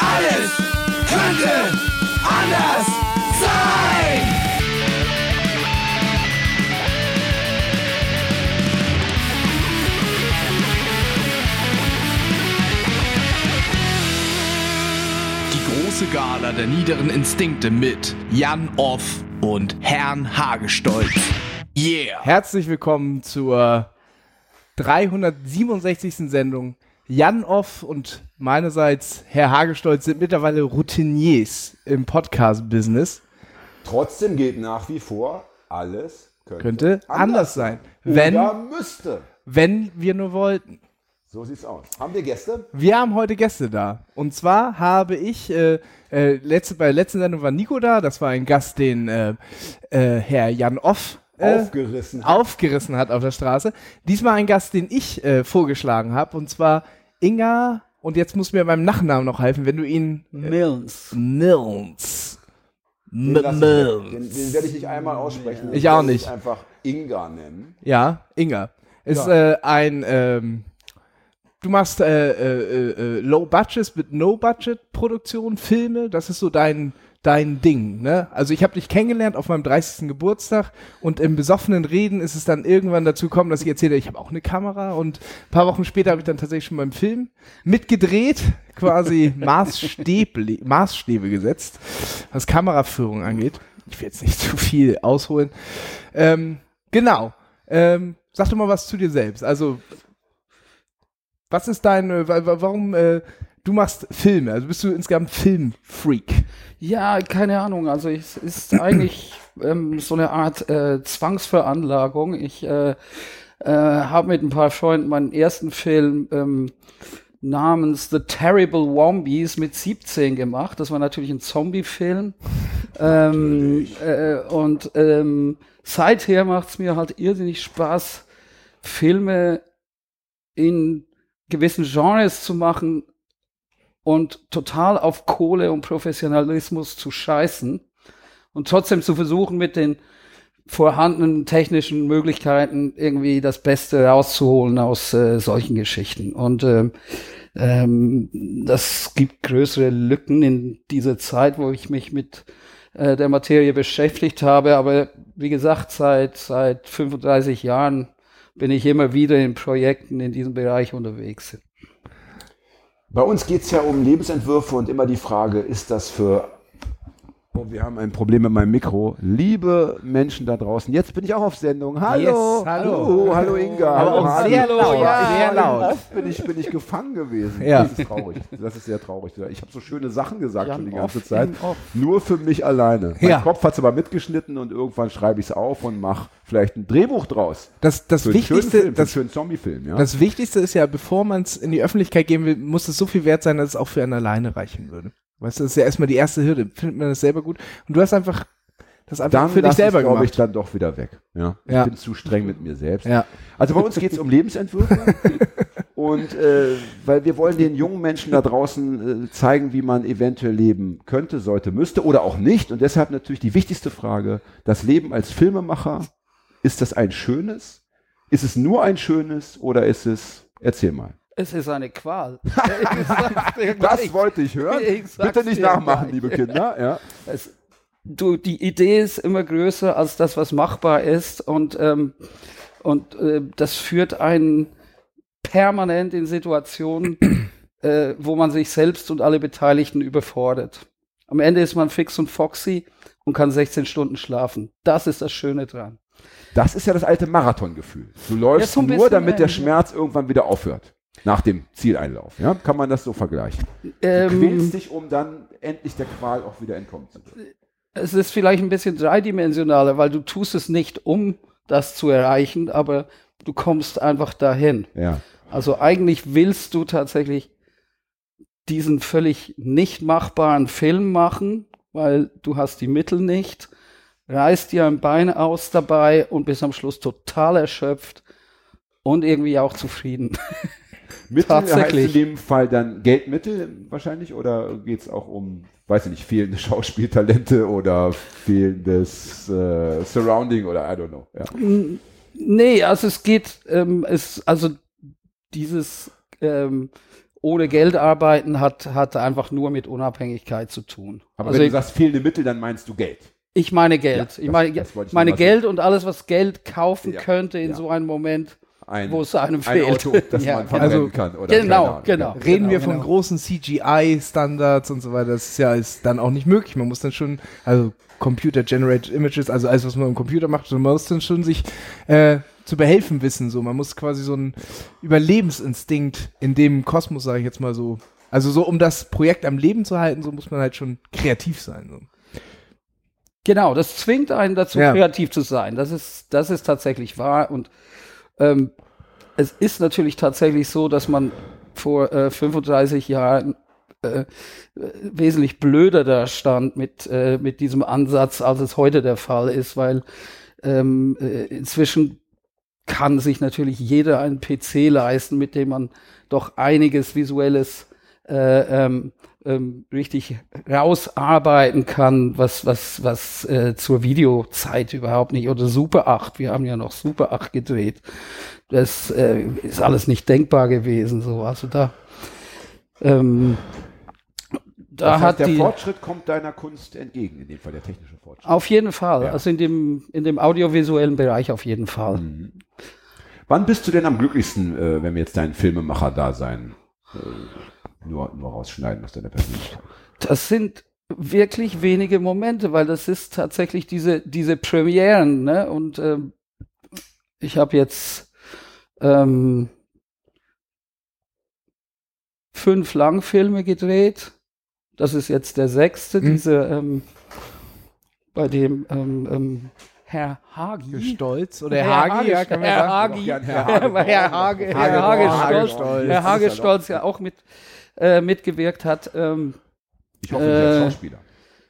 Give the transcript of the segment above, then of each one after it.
Alles könnte anders sein. Die große Gala der niederen Instinkte mit Jan Off und Herrn Hagestolz. Yeah! Herzlich willkommen zur 367. Sendung. Jan Off und meinerseits Herr Hagestolz sind mittlerweile Routiniers im Podcast-Business. Trotzdem gilt nach wie vor, alles könnte, Könnte anders sein. Wenn, Oder müsste. wenn wir nur wollten. So sieht's aus. Haben wir Gäste? Wir haben heute Gäste da. Und zwar habe ich, äh, äh, letzte, bei der letzten Sendung war Nico da. Das war ein Gast, den äh, äh, Herr Jan Off äh, Aufgerissen. hat. aufgerissen hat auf der Straße. Diesmal ein Gast, den ich äh, vorgeschlagen habe. Und zwar Inga. Und jetzt muss mir beim Nachnamen noch helfen, wenn du ihn. Mills. Mills. Den, den, den werde ich nicht einmal aussprechen. Ich auch nicht. einfach Inga nennen. Ja, Inga. Ist äh, ein. Ähm, du machst äh, äh, äh, Low Budget mit No Budget Produktion, Filme. Das ist so dein dein Ding, ne? Also ich habe dich kennengelernt auf meinem 30. Geburtstag und im besoffenen Reden ist es dann irgendwann dazu gekommen, dass ich erzählte, ich habe auch eine Kamera und ein paar Wochen später habe ich dann tatsächlich schon beim Film mitgedreht, quasi Maßstäbe, Maßstäbe gesetzt, was Kameraführung angeht. Ich will jetzt nicht zu viel ausholen. Ähm, genau. Ähm, sag doch mal was zu dir selbst. Also, was ist wa- warum, äh, du machst Filme, also bist du insgesamt Filmfreak? Ja, keine Ahnung. Also es ist eigentlich ähm, so eine Art äh, Zwangsveranlagung. Ich äh, äh, habe mit ein paar Freunden meinen ersten Film ähm, namens The Terrible Wombies mit 17 gemacht. Das war natürlich ein Zombie-Film. ähm, äh, und ähm, seither macht es mir halt irrsinnig Spaß, Filme in gewissen Genres zu machen, und total auf Kohle und Professionalismus zu scheißen und trotzdem zu versuchen, mit den vorhandenen technischen Möglichkeiten irgendwie das Beste rauszuholen aus äh, solchen Geschichten. Und ähm, ähm, das gibt größere Lücken in dieser Zeit, wo ich mich mit äh, der Materie beschäftigt habe. Aber wie gesagt, seit, seit 35 Jahren bin ich immer wieder in Projekten in diesem Bereich unterwegs. Bei uns geht es ja um Lebensentwürfe und immer die Frage, ist das für. Oh, wir haben ein Problem mit meinem Mikro. Liebe Menschen da draußen, jetzt bin ich auch auf Sendung. Hallo, Yes, hallo. hallo, hallo Inga. Aber hallo, auch sehr laut, ja, sehr laut. Oft bin ich, bin ich gefangen gewesen. Ja. Das ist traurig. Das ist sehr traurig. Ich habe so schöne Sachen gesagt Jan schon die ganze Off Zeit. Nur für mich alleine. Mein Ja. Kopf hat es aber mitgeschnitten und irgendwann schreibe ich es auf und mache vielleicht ein Drehbuch draus. Das, das Für Wichtigste, Film, für einen das, Zombie-Film, ja. das Wichtigste ist ja, bevor man es in die Öffentlichkeit geben will, muss es so viel wert sein, dass es auch für einen alleine reichen würde. Weißt du, das ist ja erstmal die erste Hürde. Findet man das selber gut? Und du hast einfach das einfach dann für dich selber ich, glaube ich, dann doch wieder weg. Ja. Ich Ja. bin zu streng mit mir selbst. Ja. Also bei uns geht es um Lebensentwürfe. und äh, weil wir wollen den jungen Menschen da draußen äh, zeigen, wie man eventuell leben könnte, sollte, müsste oder auch nicht. Und deshalb natürlich die wichtigste Frage, das Leben als Filmemacher, ist das ein schönes? Ist es nur ein schönes oder ist es, erzähl mal. Es ist eine Qual. Das wollte ich hören. Ich Bitte nicht nachmachen, gleich. liebe Kinder. Ja. Es, du, die Idee ist immer größer als das, was machbar ist. Und, ähm, und äh, das führt einen permanent in Situationen, äh, wo man sich selbst und alle Beteiligten überfordert. Am Ende ist man fix und foxy und kann 16 Stunden schlafen. Das ist das Schöne dran. Das ist ja das alte Marathongefühl. Du läufst ein nur, damit der ja. Schmerz irgendwann wieder aufhört. Nach dem Zieleinlauf. Ja? Kann man das so vergleichen? Du Ähm, quälst dich, um dann endlich der Qual auch wieder entkommen zu können. es ist vielleicht ein bisschen dreidimensionaler, weil du tust es nicht, um das zu erreichen, aber du kommst einfach dahin. Ja. Also eigentlich willst du tatsächlich diesen völlig nicht machbaren Film machen, weil du hast die Mittel nicht, reißt dir ein Bein aus dabei und bist am Schluss total erschöpft und irgendwie auch zufrieden. Mittel Tatsächlich. heißt in dem Fall dann Geldmittel wahrscheinlich oder geht es auch um, weiß ich nicht, fehlende Schauspieltalente oder fehlendes äh, Surrounding oder I don't know. Ja. Nee, also es geht, ähm, es, also dieses ähm, ohne Geld arbeiten hat, hat einfach nur mit Unabhängigkeit zu tun. Aber also wenn du sagst fehlende Mittel, dann meinst du Geld. ich meine Geld. Ja, ich meine, das- ich meine Geld und alles, was Geld kaufen Ja, könnte in ja. so einem Moment, Ein, wo es einem ein fehlt. Auto, das Ja, man genau. verbrennen Also, kann. Oder Genau, genau. Reden wir von genau. großen CGI-Standards und so weiter, das ist ja ist dann auch nicht möglich. Man muss dann schon, also Computer-Generated Images, also alles, was man im Computer macht, man muss dann schon sich äh, zu behelfen wissen. So, man muss quasi so einen Überlebensinstinkt in dem Kosmos, sage ich jetzt mal so. Also so, um das Projekt am Leben zu halten, so muss man halt schon kreativ sein. So. Genau, das zwingt einen dazu, Ja. kreativ zu sein. Das ist, das ist tatsächlich wahr. Und ähm, es ist natürlich tatsächlich so, dass man vor äh, 35 Jahren äh, äh, wesentlich blöder da stand mit, äh, mit diesem Ansatz, als es heute der Fall ist, weil ähm, äh, inzwischen kann sich natürlich jeder einen PC leisten, mit dem man doch einiges Visuelles äh, ähm, ähm, richtig rausarbeiten kann, was, was, was äh, zur Videozeit überhaupt nicht, oder Super 8, wir haben ja noch Super 8 gedreht. Das äh, ist alles nicht denkbar gewesen, so. Also da, ähm, da Das heißt, hat der die, Fortschritt kommt deiner Kunst entgegen, in dem Fall der technische Fortschritt. auf jeden Fall, Ja. also in dem, in dem audiovisuellen Bereich auf jeden Fall. Mhm. Wann bist du denn am glücklichsten, äh, wenn wir jetzt dein Filmemacher-Dasein äh, nur, nur rausschneiden aus deiner Persönlichkeit? Das sind wirklich wenige Momente, weil das ist tatsächlich diese, diese Premieren, ne? Und ähm, ich habe jetzt ähm, fünf Langfilme gedreht. Das ist jetzt der sechste, Mhm. diese, ähm, bei dem ähm, ähm, Herr Hagi. Stolz oder Herr Hagi, ja, kann man Herr sagen. Hagi, Herr, Herr Herr, Herr Hage, Herr Hagedorn, Hagestolz, Hagestolz. Herr Das ist Hagestolz ja auch mit, äh, mitgewirkt hat. Ähm, Ich hoffe, du bist Äh, Schauspieler.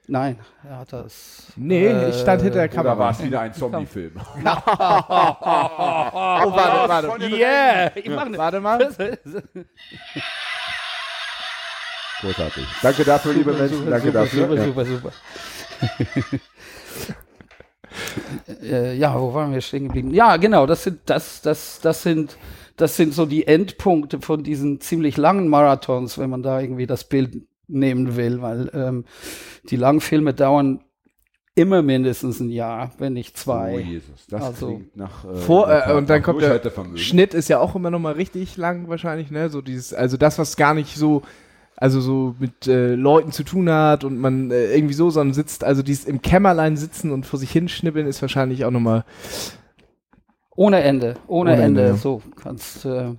nein, er hat das. Nee, ich stand hinter der Kamera. war es wieder ein Zombie-Film? Oh, warte, warte. Yeah! Ich mach ne- Warte mal. Großartig. Danke dafür, liebe Menschen. Danke super, dafür. super, Ja. super, super. äh, ja, wo waren wir stehen geblieben? Ja, genau, das sind, das, das, das sind, das sind so die Endpunkte von diesen ziemlich langen Marathons, wenn man da irgendwie das Bild nehmen will, weil ähm, die Langfilme dauern immer mindestens ein Jahr, wenn nicht zwei. Oh Jesus, das Also, klingt nach. Äh, Vor, äh, und dann kommt der. Schnitt ist ja auch immer noch mal richtig lang wahrscheinlich, ne? So dieses, also das, was gar nicht so, also so mit äh, Leuten zu tun hat und man äh, irgendwie so, sondern sitzt, also dieses im Kämmerlein sitzen und vor sich hinschnippeln ist wahrscheinlich auch noch mal Ohne Ende, ohne, Ohne Ende. Ende. So kannst. Äh,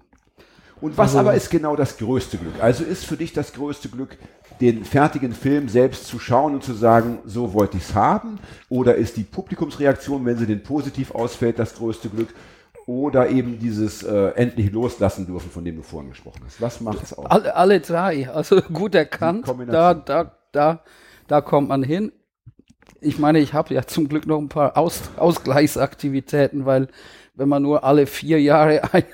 Und was Also- aber ist genau das größte Glück? Also ist für dich das größte Glück, den fertigen Film selbst zu schauen und zu sagen, so wollte ich es haben? Oder ist die Publikumsreaktion, wenn sie denn positiv ausfällt, das größte Glück? Oder eben dieses äh, endlich loslassen dürfen, von dem du vorhin gesprochen hast? Was macht es aus? alle, alle drei, also gut erkannt. Da, da, da, da kommt man hin. Ich meine, ich habe ja zum Glück noch ein paar Aus, Ausgleichsaktivitäten, weil wenn man nur alle vier Jahre ein,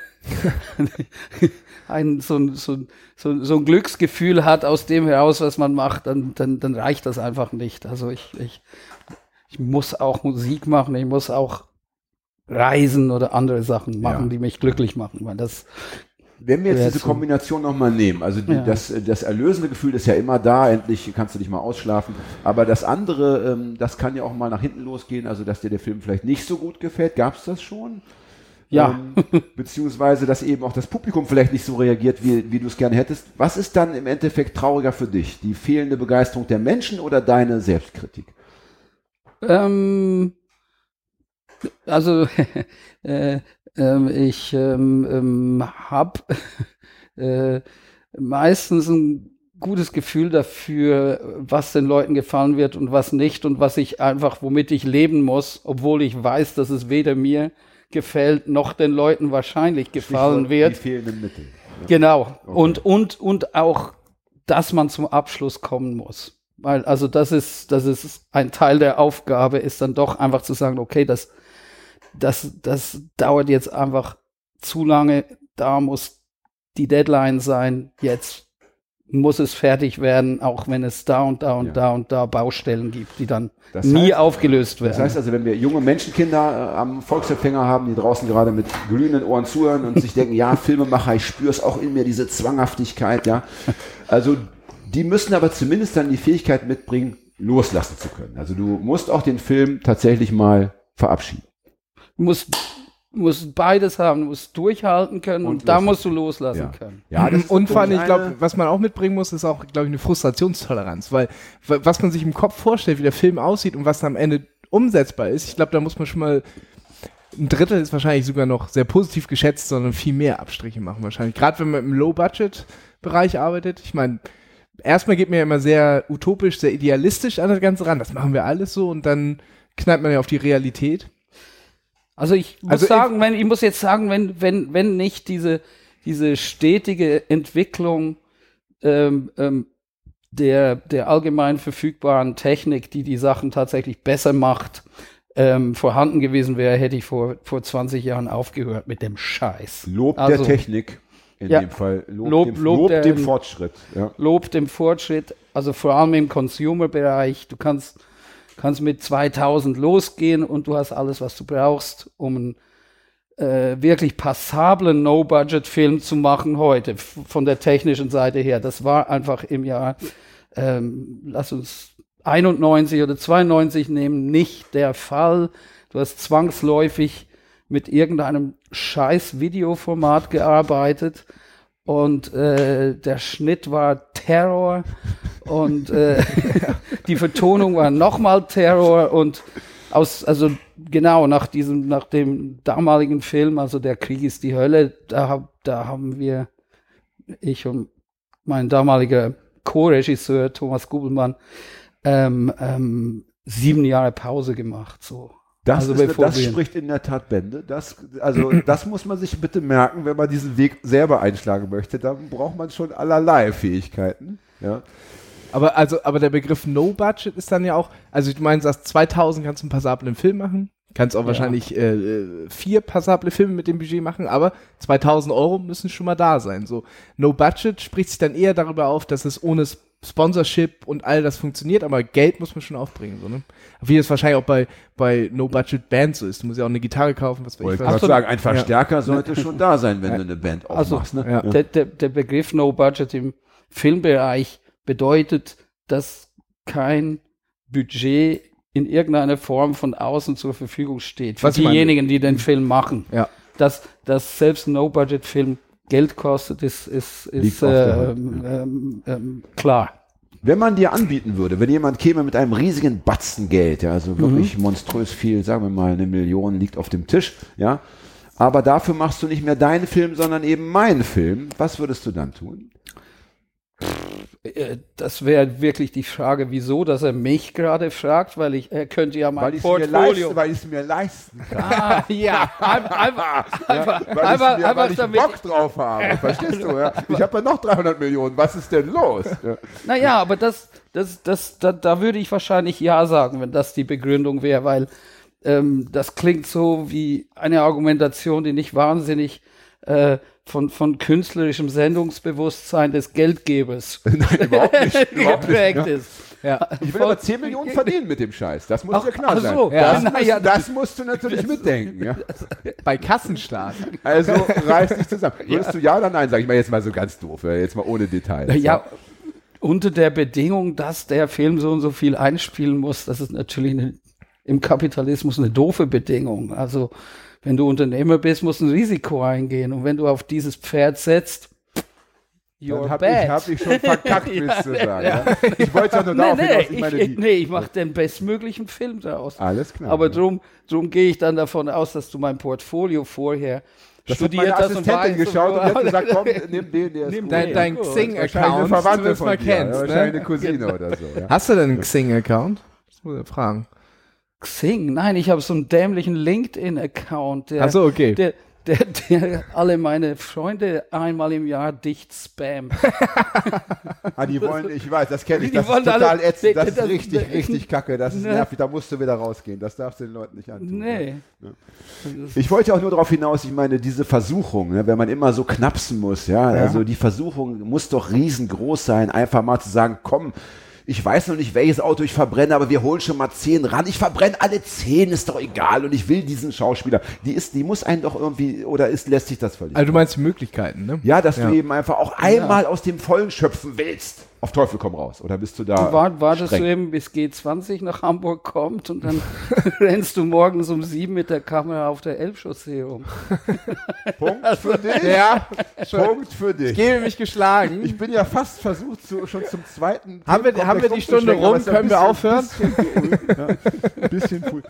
ein, so, ein, so, so, so ein Glücksgefühl hat aus dem heraus, was man macht, dann, dann, dann reicht das einfach nicht. Also ich, ich, ich muss auch Musik machen, ich muss auch reisen oder andere Sachen machen, Ja. die mich glücklich machen, weil das Wenn wir jetzt diese. Kombination nochmal nehmen, also die, Ja. das, das erlösende Gefühl ist ja immer da, endlich kannst du dich mal ausschlafen, aber das andere, ähm, das kann ja auch mal nach hinten losgehen, also dass dir der Film vielleicht nicht so gut gefällt, gab es das schon? Ja. Ähm, beziehungsweise, dass eben auch das Publikum vielleicht nicht so reagiert, wie, wie du es gerne hättest. Was ist dann im Endeffekt trauriger für dich? Die fehlende Begeisterung der Menschen oder deine Selbstkritik? Ähm, also, äh, ähm, ich ähm, ähm, habe äh, meistens ein gutes Gefühl dafür, was den Leuten gefallen wird und was nicht und was ich einfach, womit ich leben muss, obwohl ich weiß, dass es weder mir gefällt noch den Leuten wahrscheinlich gefallen Stichwort wird. Die fehlenden Mittel. Genau. Und, und, und auch, dass man zum Abschluss kommen muss. Weil, also das ist, das ist ein Teil der Aufgabe, ist dann doch einfach zu sagen, okay, das, das, das dauert jetzt einfach zu lange, da muss die Deadline sein, jetzt muss es fertig werden, auch wenn es da und da und Ja. da und da Baustellen gibt, die dann Das nie heißt- aufgelöst werden. Das heißt also, wenn wir junge Menschenkinder äh, am Volksempfänger haben, die draußen gerade mit glühenden Ohren zuhören und sich denken, ja, Filmemacher, ich spüre es auch in mir, diese Zwanghaftigkeit, ja. Also, die müssen aber zumindest dann die Fähigkeit mitbringen, loslassen zu können. Also, du musst auch den Film tatsächlich mal verabschieden. Du musst, musst beides haben, du musst durchhalten können und, Und da musst du loslassen Ja. können. Ja, das ist und vor allem, ich glaube, was man auch mitbringen muss, ist auch, glaube ich, eine Frustrationstoleranz, weil wa- was man sich im Kopf vorstellt, wie der Film aussieht und was am Ende umsetzbar ist, ich glaube, da muss man schon mal ein Drittel ist wahrscheinlich sogar noch sehr positiv geschätzt, sondern viel mehr Abstriche machen wahrscheinlich. Gerade wenn man im Low-Budget-Bereich arbeitet. Ich meine, erstmal geht man ja immer sehr utopisch, sehr idealistisch an das Ganze ran. Das machen wir alles so und dann knallt man ja auf die Realität. Also ich muss Also sagen, wenn, ich muss jetzt sagen, wenn, wenn, wenn nicht diese, diese stetige Entwicklung ähm, ähm, der, der allgemein verfügbaren Technik, die die Sachen tatsächlich besser macht, ähm, vorhanden gewesen wäre, hätte ich vor, vor 20 Jahren aufgehört mit dem Scheiß. Lob Also- der Technik. In Ja. dem Fall. Lob, Lob- dem, Lob Lob der- dem Fortschritt. Ja. Lob dem Fortschritt, also vor allem im Consumer-Bereich. Du kannst, kannst mit 2000 losgehen und du hast alles, was du brauchst, um einen äh, wirklich passablen No-Budget-Film zu machen heute, von der technischen Seite her. Das war einfach im Jahr, ähm, lass uns 91 oder 92 nehmen, nicht der Fall. Du hast zwangsläufig mit irgendeinem scheiß Videoformat gearbeitet und äh, der Schnitt war Terror und äh, die Vertonung war nochmal Terror und aus, also genau nach diesem, nach dem damaligen Film, also der Krieg ist die Hölle, da, da haben wir, ich und mein damaliger Co-Regisseur Thomas Gubelmann, ähm, ähm, sieben Jahre Pause gemacht, so. Das, Also ist, das spricht in der Tat Bände. Das, also, das muss man sich bitte merken, wenn man diesen Weg selber einschlagen möchte. Da braucht man schon allerlei Fähigkeiten. Ja. Aber also, aber der Begriff No Budget ist dann ja auch, also du meinst, dass 2000 kannst du einen passablen Film machen, kannst auch Ja. wahrscheinlich äh, vier passable Filme mit dem Budget machen, aber 2000 Euro müssen schon mal da sein. So No Budget spricht sich dann eher darüber auf, dass es ohne Sponsorship und all das funktioniert, aber Geld muss man schon aufbringen, so ne? Wie es wahrscheinlich auch bei bei No Budget Bands so ist. Du musst ja auch eine Gitarre kaufen, was weiß Wollte ich ich sagen, ein Verstärker sollte schon da sein, wenn du eine Band Also, aufmachst. ne? ja. Der, der, der Begriff No Budget im Filmbereich bedeutet, dass kein Budget in irgendeiner Form von außen zur Verfügung steht. Für Was diejenigen, die den Film machen. Ja. Dass, dass selbst ein No-Budget-Film Geld kostet, ist, ist, ist äh, ähm, ähm, ähm, klar. Wenn man dir anbieten würde, wenn jemand käme mit einem riesigen Batzen Geld, ja, also wirklich monströs viel, sagen wir mal, eine Million liegt auf dem Tisch, ja, aber dafür machst du nicht mehr deinen Film, sondern eben meinen Film, was würdest du dann tun? Äh, Das wäre wirklich die Frage, wieso, dass er mich gerade fragt, weil ich, er könnte ja mein Weil ich es mir, Portfolio. leisten, weil ich's mir leisten kann. Ah, ja, einfach, einfach, Weil, einfach, ich, mir, einfach weil ich damit. Bock drauf habe, verstehst du? Ja? Ich habe ja noch 300 Millionen, was ist denn los? Ja. Naja, aber das, das, das, da, da würde ich wahrscheinlich Ja sagen, wenn das die Begründung wäre, weil ähm, das klingt so wie eine Argumentation, die nicht wahnsinnig äh, von, von künstlerischem Sendungsbewusstsein des Geldgebers Nein, überhaupt nicht. Überhaupt nicht geprägt ja. ist. Ja. Ich will aber 10 Millionen verdienen mit dem Scheiß. Das muss Ach, dir klar sein. so, ja. Das, Na ja, musst, das musst du natürlich mitdenken. Ja. Bei Kassenstart. Also reiß dich zusammen. Würdest du ja oder nein sagen? Ich meine jetzt mal so ganz doof, ja, jetzt mal ohne Details. Ja, unter der Bedingung, dass der Film so und so viel einspielen muss, das ist natürlich eine, im Kapitalismus eine doofe Bedingung. Also, wenn du Unternehmer bist, musst du ein Risiko eingehen. Und wenn du auf dieses Pferd setzt, Dann you're hab bad. ich, hab ich schon verkackt, willst du sagen. Ja. Ich wollte ja nur nee, darauf nee, hinaus. Ich ich, meine, ich, nee, ich mache den bestmöglichen Film daraus. alles klar. Aber ja. drum, drum gehe ich dann davon aus, dass du mein Portfolio vorher das hat meine studiert hast und Assistentin weißt, geschaut und wo- hat gesagt, komm, nimm den, der ist Nimm gut. Dein, dein Xing-Account, Verwandte du das von mal kennst. ja, wahrscheinlich Ne? eine Cousine oder so. Ja. Hast du denn einen Xing-Account? Das muss ich fragen. Xing, nein, ich habe so einen dämlichen LinkedIn-Account, der, so, okay. der, der, der alle meine Freunde einmal im Jahr dicht spammt. Ah, die wollen, ich weiß, das kenne ich, Die das ist wollen total alle- ätzend, das ist das- richtig, das- richtig kacke, das ist Ne. nervig, da musst du wieder rausgehen, das darfst du den Leuten nicht antun. Nee. Ich wollte auch nur darauf hinaus, ich meine, diese Versuchung, ne, wenn man immer so knapsen muss, ja, also die Versuchung muss doch riesengroß sein, einfach mal zu sagen, komm, ich weiß noch nicht, welches Auto ich verbrenne, aber wir holen schon mal zehn ran. Ich verbrenne alle zehn, ist doch egal. Und ich will diesen Schauspieler. Die ist, die muss einen doch irgendwie, oder ist, lässt sich das völlig? Also du meinst die Möglichkeiten, ne? ja, dass Ja. du eben einfach auch einmal aus dem Vollen schöpfen willst. Auf Teufel komm raus. Oder bist du da? War, wartest streng? du eben, bis G20 nach Hamburg kommt und dann rennst du morgens um sieben mit der Kamera auf der Elbchaussee rum. Punkt für dich. Ja, Punkt für dich. gebe mich geschlagen. Ich bin ja fast versucht, zu, schon zum zweiten. Haben wir- haben wir die Stunde rum? Können wir aufhören? Bisschen ein bisschen früh.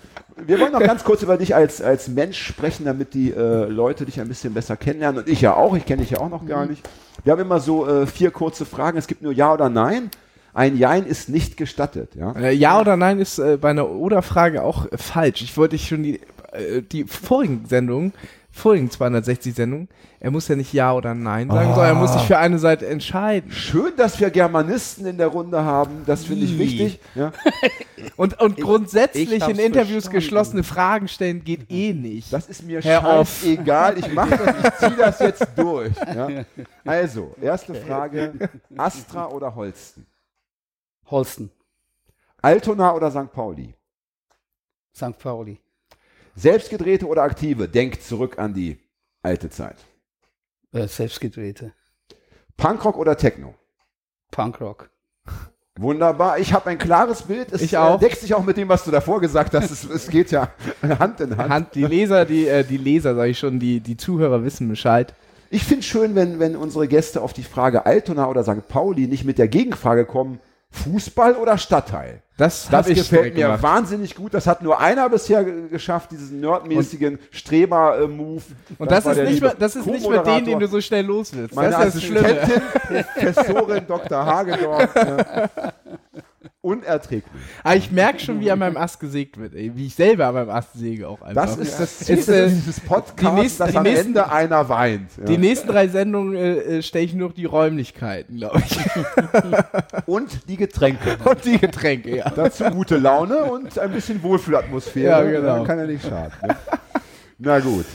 Wir wollen noch ganz kurz über dich als, als Mensch sprechen, damit die äh, Leute dich ein bisschen besser kennenlernen. Und ich ja auch. Ich kenne dich ja auch noch gar Mhm. nicht. Wir haben immer so äh, vier kurze Fragen. Es gibt nur Ja oder Nein. Ein Jein ist nicht gestattet. Ja? Äh, ja oder nein ist äh, bei einer Oder-Frage auch falsch. Ich wollte dich schon die, äh, die vorigen Sendungen, vorigen 260 Sendungen, er muss ja nicht Ja oder Nein sagen, sondern er muss sich für eine Seite entscheiden. Schön, dass wir Germanisten in der Runde haben. Das finde ich wichtig. Ja? Und, und grundsätzlich ich in Interviews verstanden. geschlossene Fragen stellen geht eh nicht. Das ist mir scheißegal. Ich mache das, ich ziehe das jetzt durch. Ja? Also, erste Frage. Astra oder Holsten? Holsten, Altona oder St. Pauli? St. Pauli, Selbstgedrehte oder aktive? Denkt zurück an die alte Zeit. äh, selbstgedrehte, Punkrock oder Techno? Punkrock. Wunderbar. Ich habe ein klares Bild. Es Ich auch. Äh, deckt sich auch mit dem, was du davor gesagt hast. Es, es geht ja Hand in Hand. Hand, die Leser, die, äh, die Leser, sage ich schon, die, die Zuhörer wissen Bescheid. Ich finde schön, wenn, wenn unsere Gäste auf die Frage Altona oder St. Pauli nicht mit der Gegenfrage kommen, Fußball oder Stadtteil? Das, Das gefällt mir gemacht. wahnsinnig gut. Das hat nur einer bisher ge- geschafft, diesen nerdmäßigen Streber-Move. Und das, war ist nicht mal, das ist nicht mal den, den du so schnell los willst. Meine das ist das. Assistentin, Professorin Dr. Hagedorn. Unerträglich. Aber ich merke schon, wie an meinem Ast gesägt wird, ey. wie ich selber an meinem Ast säge auch einfach. Das ist das Ziel Ist, äh, dieses Podcasts, die nächsten- dass die am nächsten- Ende einer weint. Ja. Die nächsten drei Sendungen äh, äh, stelle ich nur noch die Räumlichkeiten, glaube ich. Und die Getränke. Und die Getränke, ja. Dazu gute Laune und ein bisschen Wohlfühlatmosphäre. Ja, genau. Kann ja nicht schaden. Ne? Na gut.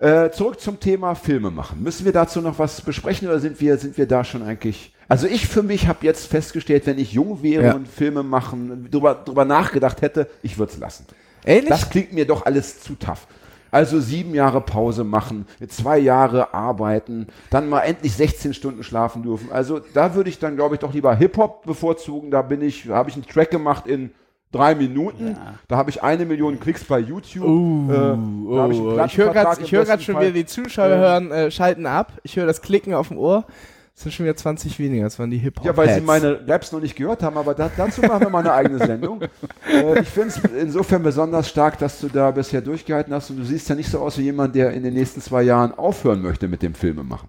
Äh, zurück zum Thema Filme machen. Müssen wir dazu noch was besprechen oder sind wir, sind wir da schon eigentlich? Also ich für mich habe jetzt festgestellt, wenn ich jung wäre Ja. und Filme machen, drüber, drüber nachgedacht hätte, ich würde es lassen. Ehrlich? Das klingt mir doch alles zu tough. Also sieben Jahre Pause machen, zwei Jahre arbeiten, dann mal endlich 16 Stunden schlafen dürfen. Also da würde ich dann, glaube ich, doch lieber Hip-Hop bevorzugen. Da bin ich, habe ich einen Track gemacht in drei Minuten. Da habe ich eine Million Klicks bei YouTube. Uh, Äh, da habe ich höre Plattenvertrag gerade hör schon Fall. wieder die Zuschauer hören, äh, schalten ab. Ich höre das Klicken auf dem Ohr. Es sind schon wieder 20 weniger. Das waren die hip hop Ja, weil sie meine Raps noch nicht gehört haben, aber da, dazu machen wir mal eine eigene Sendung. äh, ich finde es insofern besonders stark, dass du da bisher durchgehalten hast und du siehst ja nicht so aus wie jemand, der in den nächsten zwei Jahren aufhören möchte mit dem Filme machen.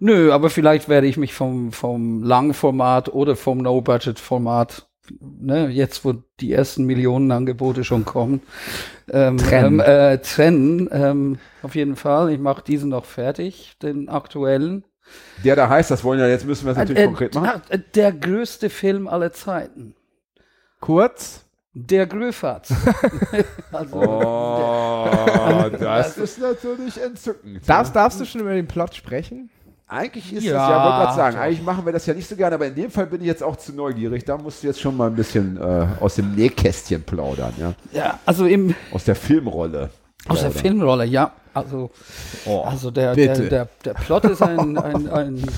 Nö, aber vielleicht werde ich mich vom, vom Langformat oder vom No-Budget-Format, ne, jetzt wo die ersten Millionenangebote schon kommen, ähm, Trennen. Ähm, äh, trennen. Ähm, auf jeden Fall. Ich mache diesen noch fertig, den aktuellen. Der da heißt, das wollen ja, jetzt müssen wir es natürlich Äh, konkret machen. äh, der größte Film aller Zeiten. Kurz. Der Gröfatz. also, Oh, das ist natürlich entzückend. Darfst, darfst du schon über den Plot sprechen? Eigentlich ist Ja, das ja, wollte gerade sagen, doch. eigentlich machen wir das ja nicht so gerne, aber in dem Fall bin ich jetzt auch zu neugierig. Da musst du jetzt schon mal ein bisschen äh, aus dem Nähkästchen plaudern, ja. ja, also im, Aus der Filmrolle. aus der. Filmrolle, ja. Also, Oh. also der, der, der, der Plot ist ein, ein, ein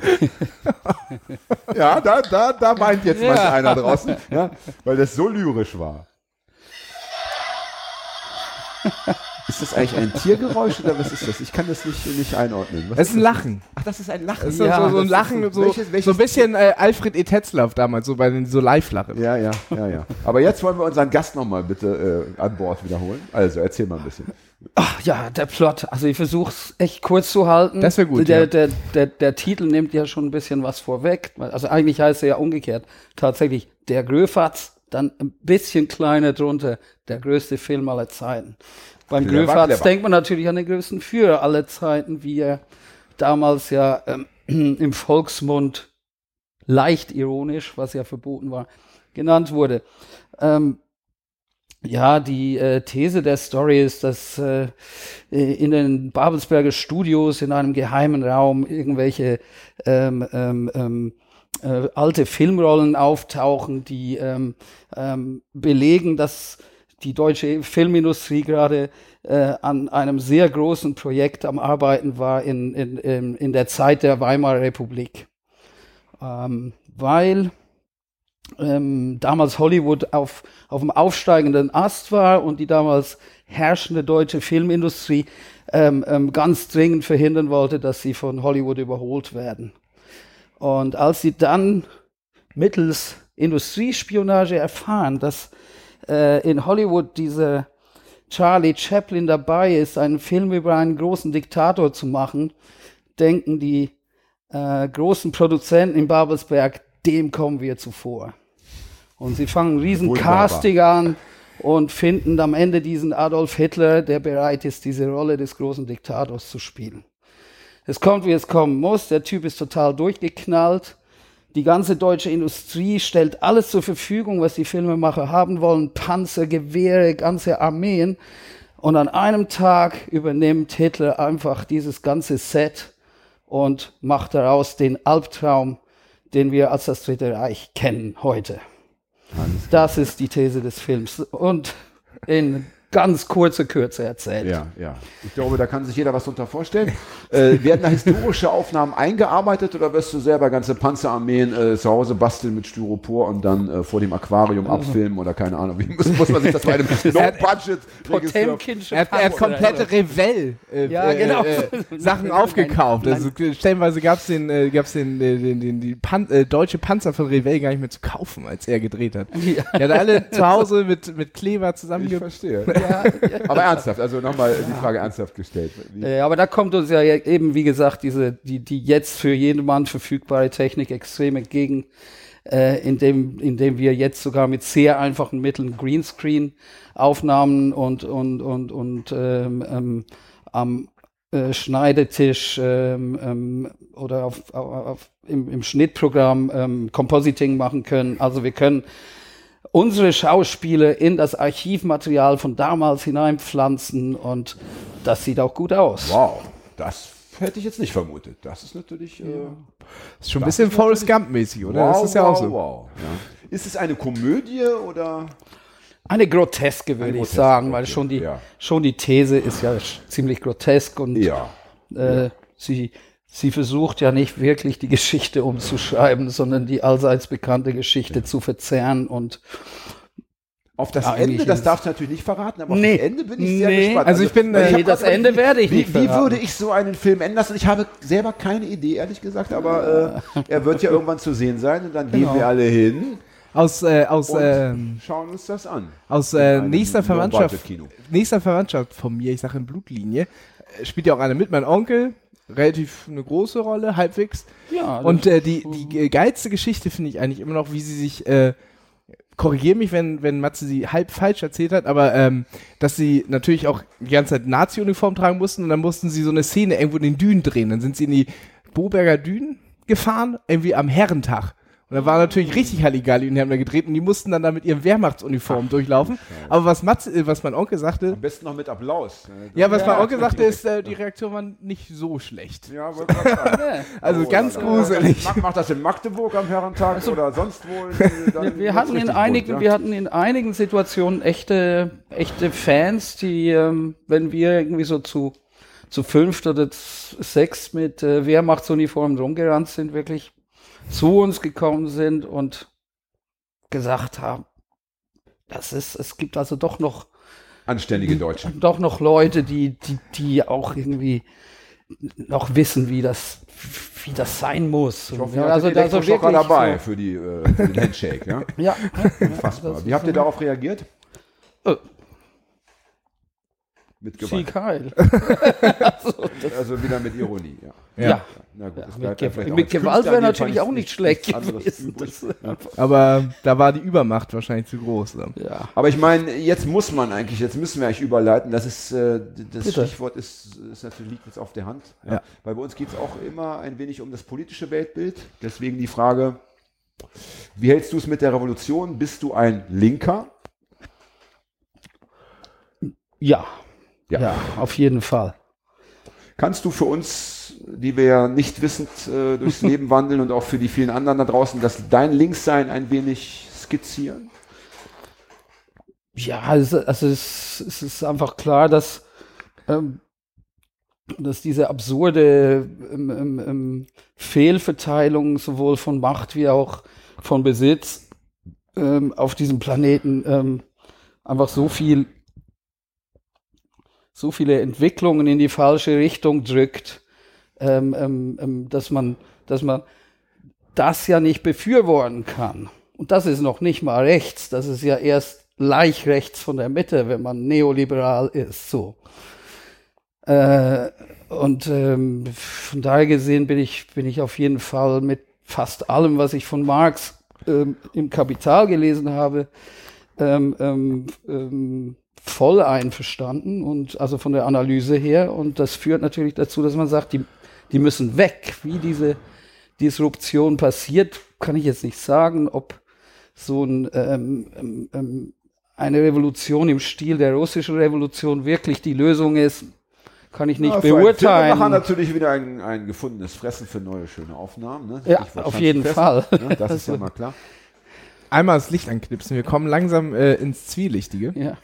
Ja, da, da, da meint jetzt Ja. manch einer draußen, ja, weil das so lyrisch war. Ist das eigentlich ein Tiergeräusch oder was ist das? Ich kann das nicht, nicht einordnen. Was Es ist ein Lachen. Ach, das ist ein Lachen. Das ist Ja, so, so ein ist Lachen, so- so, welches- welches- so ein bisschen äh, Alfred E. Tetzlaff damals, so bei den so Live-Lachen. Ja, ja, ja, ja. Aber jetzt wollen wir unseren Gast nochmal bitte äh, an Bord wiederholen. Also, erzähl mal ein bisschen. Ach ja, der Plot. Also ich versuche es echt kurz zu halten. Das wär gut, Der, ja. der, der, der Titel nimmt ja schon ein bisschen was vorweg. Also eigentlich heißt er ja umgekehrt. Tatsächlich der Gröfatz, dann ein bisschen kleiner drunter, der größte Film aller Zeiten. Beim clever. denkt man natürlich an den größten Führer aller Zeiten, wie er damals ja ähm, im Volksmund leicht ironisch, was ja verboten war, genannt wurde. Ähm, ja, die äh, These der Story ist, dass äh, in den Babelsberger Studios in einem geheimen Raum irgendwelche ähm, ähm, ähm, äh, alte Filmrollen auftauchen, die ähm, ähm, belegen, dass die deutsche Filmindustrie gerade äh, an einem sehr großen Projekt am Arbeiten war in, in, in, in der Zeit der Weimarer Republik. Ähm, weil ähm, damals Hollywood auf, auf dem aufsteigenden Ast war und die damals herrschende deutsche Filmindustrie ähm, ähm, ganz dringend verhindern wollte, dass sie von Hollywood überholt werden. Und als sie dann mittels Industriespionage erfahren, dass äh, in Hollywood dieser Charlie Chaplin dabei ist, einen Film über einen großen Diktator zu machen, denken die äh, großen Produzenten in Babelsberg, dem kommen wir zuvor. Und sie fangen ein riesen Wunderbar. Casting an und finden am Ende diesen Adolf Hitler, der bereit ist, diese Rolle des großen Diktators zu spielen. Es kommt, wie es kommen muss. Der Typ ist total durchgeknallt. Die ganze deutsche Industrie stellt alles zur Verfügung, was die Filmemacher haben wollen. Panzer, Gewehre, ganze Armeen. Und an einem Tag übernimmt Hitler einfach dieses ganze Set und macht daraus den Albtraum, den wir als das Dritte Reich kennen heute. Das ist die These des Films. Und in ganz kurze Kürze erzählt. Ja, ja. Ich glaube, da kann sich jeder was drunter vorstellen. äh, werden da historische Aufnahmen eingearbeitet oder wirst du selber ganze Panzerarmeen äh, zu Hause basteln mit Styropor und dann äh, vor dem Aquarium also. abfilmen oder keine Ahnung? Wie muss, muss man sich das bei einem No-Budget er, er hat komplette Revell äh, ja, äh, genau. Äh, Sachen aufgekauft. Also stellenweise gab es den, äh, gab's den, den, den, den die Pan deutsche Panzer von Revell gar nicht mehr zu kaufen, als er gedreht hat. Ja. Er hat alle zu Hause mit, mit Kleber zusammen. Ich verstehe. Ja, aber ernsthaft, also nochmal die Frage ernsthaft gestellt. Wie? aber da kommt uns ja eben, wie gesagt, diese, die, die jetzt für jeden Mann verfügbare Technik extrem entgegen, äh, indem, indem wir jetzt sogar mit sehr einfachen Mitteln Greenscreen-Aufnahmen und, und, und, und ähm, ähm, am äh, Schneidetisch ähm, ähm, oder auf, auf, auf, im, im Schnittprogramm ähm, Compositing machen können. Also wir können unsere Schauspieler in das Archivmaterial von damals hineinpflanzen und das sieht auch gut aus. Wow, das hätte ich jetzt nicht vermutet. Das ist natürlich. Äh, das ist schon ein bisschen Forrest Gump-mäßig, oder? Wow, das ist ja wow, auch so. Wow. Ja. Ist es eine Komödie oder? Eine groteske, würde ich sagen, okay. weil schon die, ja. schon die These ist ja ziemlich grotesk und ja. Äh, sie sie versucht ja nicht wirklich die Geschichte umzuschreiben, sondern die allseits bekannte Geschichte ja. zu verzerren und auf das Ende, das darfst du natürlich nicht verraten, aber nee, auf das Ende bin ich sehr nee, gespannt. Also ich bin, also, nee, das Ende werde ich wie, nicht. Wie würde ich so einen Film enden lassen? Ich habe selber keine Idee, ehrlich gesagt, aber äh, er wird ja irgendwann zu sehen sein und dann genau. gehen wir alle hin. Aus, äh, aus ähm, schauen uns das an. Aus äh, nächster Verwandtschaft, nächster Verwandtschaft von mir, ich sage in Blutlinie, äh, spielt ja auch einer mit, mein Onkel, relativ eine große Rolle, halbwegs. Ja. Und äh, die, die geilste Geschichte finde ich eigentlich immer noch, wie sie sich, äh, korrigiere mich, wenn, wenn Matze sie halb falsch erzählt hat, aber ähm, dass sie natürlich auch die ganze Zeit Nazi-Uniform tragen mussten und dann mussten sie so eine Szene irgendwo in den Dünen drehen. Dann sind sie in die Boberger Dünen gefahren, irgendwie am Herrentag. Und da war natürlich richtig Halligalli und die haben da gedreht und die mussten dann da mit ihren Wehrmachtsuniformen Ach, durchlaufen. Scheiße. Aber was, Matze, äh, was mein Onkel sagte. Am besten noch mit Applaus. Ja, was ja, mein Onkel sagte, ist, äh, die Reaktion war nicht so schlecht. Ja, wollte sagen. Also oh, ganz gruselig. Macht, macht das in Magdeburg am Herrentag also, oder sonst wo? wir, wir hatten in einigen, gut, ja? wir hatten in einigen Situationen echte, echte Fans, die, ähm, wenn wir irgendwie so zu, zu fünft oder sechs mit äh, Wehrmachtsuniformen rumgerannt sind, wirklich zu uns gekommen sind und gesagt haben, das ist, es gibt also doch noch anständige Deutsche. Doch noch Leute, die, die, die auch irgendwie noch wissen, wie das, wie das sein muss. Ich hoffe, ja, also da so wirklich dabei so für, die, äh, für den Handshake. Ja, ja. Unfassbar. Wie habt ihr darauf reagiert? Mit Sieg Gewalt. Heil. Also wieder mit Ironie, ja. Ja. Na gut, das mit Ge ja mit Gewalt wäre natürlich auch nicht schlecht gewesen. Das, Aber da war die Übermacht wahrscheinlich zu groß. Ne? ja. Aber ich meine, jetzt muss man eigentlich, jetzt müssen wir eigentlich überleiten. Das ist äh, das Bitte. Stichwort ist, ist natürlich liegt jetzt auf der Hand. Ja. Weil bei uns geht es auch immer ein wenig um das politische Weltbild. Deswegen die Frage: Wie hältst du es mit der Revolution? Bist du ein Linker? Ja. Ja. ja, auf jeden Fall. Kannst du für uns, die wir ja nicht wissend äh, durchs Leben wandeln und auch für die vielen anderen da draußen, das dein Linkssein ein wenig skizzieren? Ja, also, also es, es ist einfach klar, dass, ähm, dass diese absurde ähm, ähm, ähm, Fehlverteilung sowohl von Macht wie auch von Besitz ähm, auf diesem Planeten ähm, einfach so viel so viele Entwicklungen in die falsche Richtung drückt, ähm, ähm, ähm, dass man, dass man das ja nicht befürworten kann. Und das ist noch nicht mal rechts, das ist ja erst leicht rechts von der Mitte, wenn man neoliberal ist, so. Äh, und ähm, von daher gesehen bin ich, bin ich auf jeden Fall mit fast allem, was ich von Marx ähm, im Kapital gelesen habe, ähm, ähm, ähm, voll einverstanden und also von der Analyse her. Und das führt natürlich dazu, dass man sagt, die, die müssen weg. Wie diese Disruption passiert, kann ich jetzt nicht sagen, ob so ein, ähm, ähm, ähm, eine Revolution im Stil der russischen Revolution wirklich die Lösung ist, kann ich nicht Ja, beurteilen. natürlich wieder ein, ein gefundenes Fressen für neue, schöne Aufnahmen. Ne? Ja, auf jeden Schanzenfest, Fall. Ne? Das ist ja mal klar. Einmal das Licht anknipsen. Wir kommen langsam äh, ins Zwielichtige. Ja.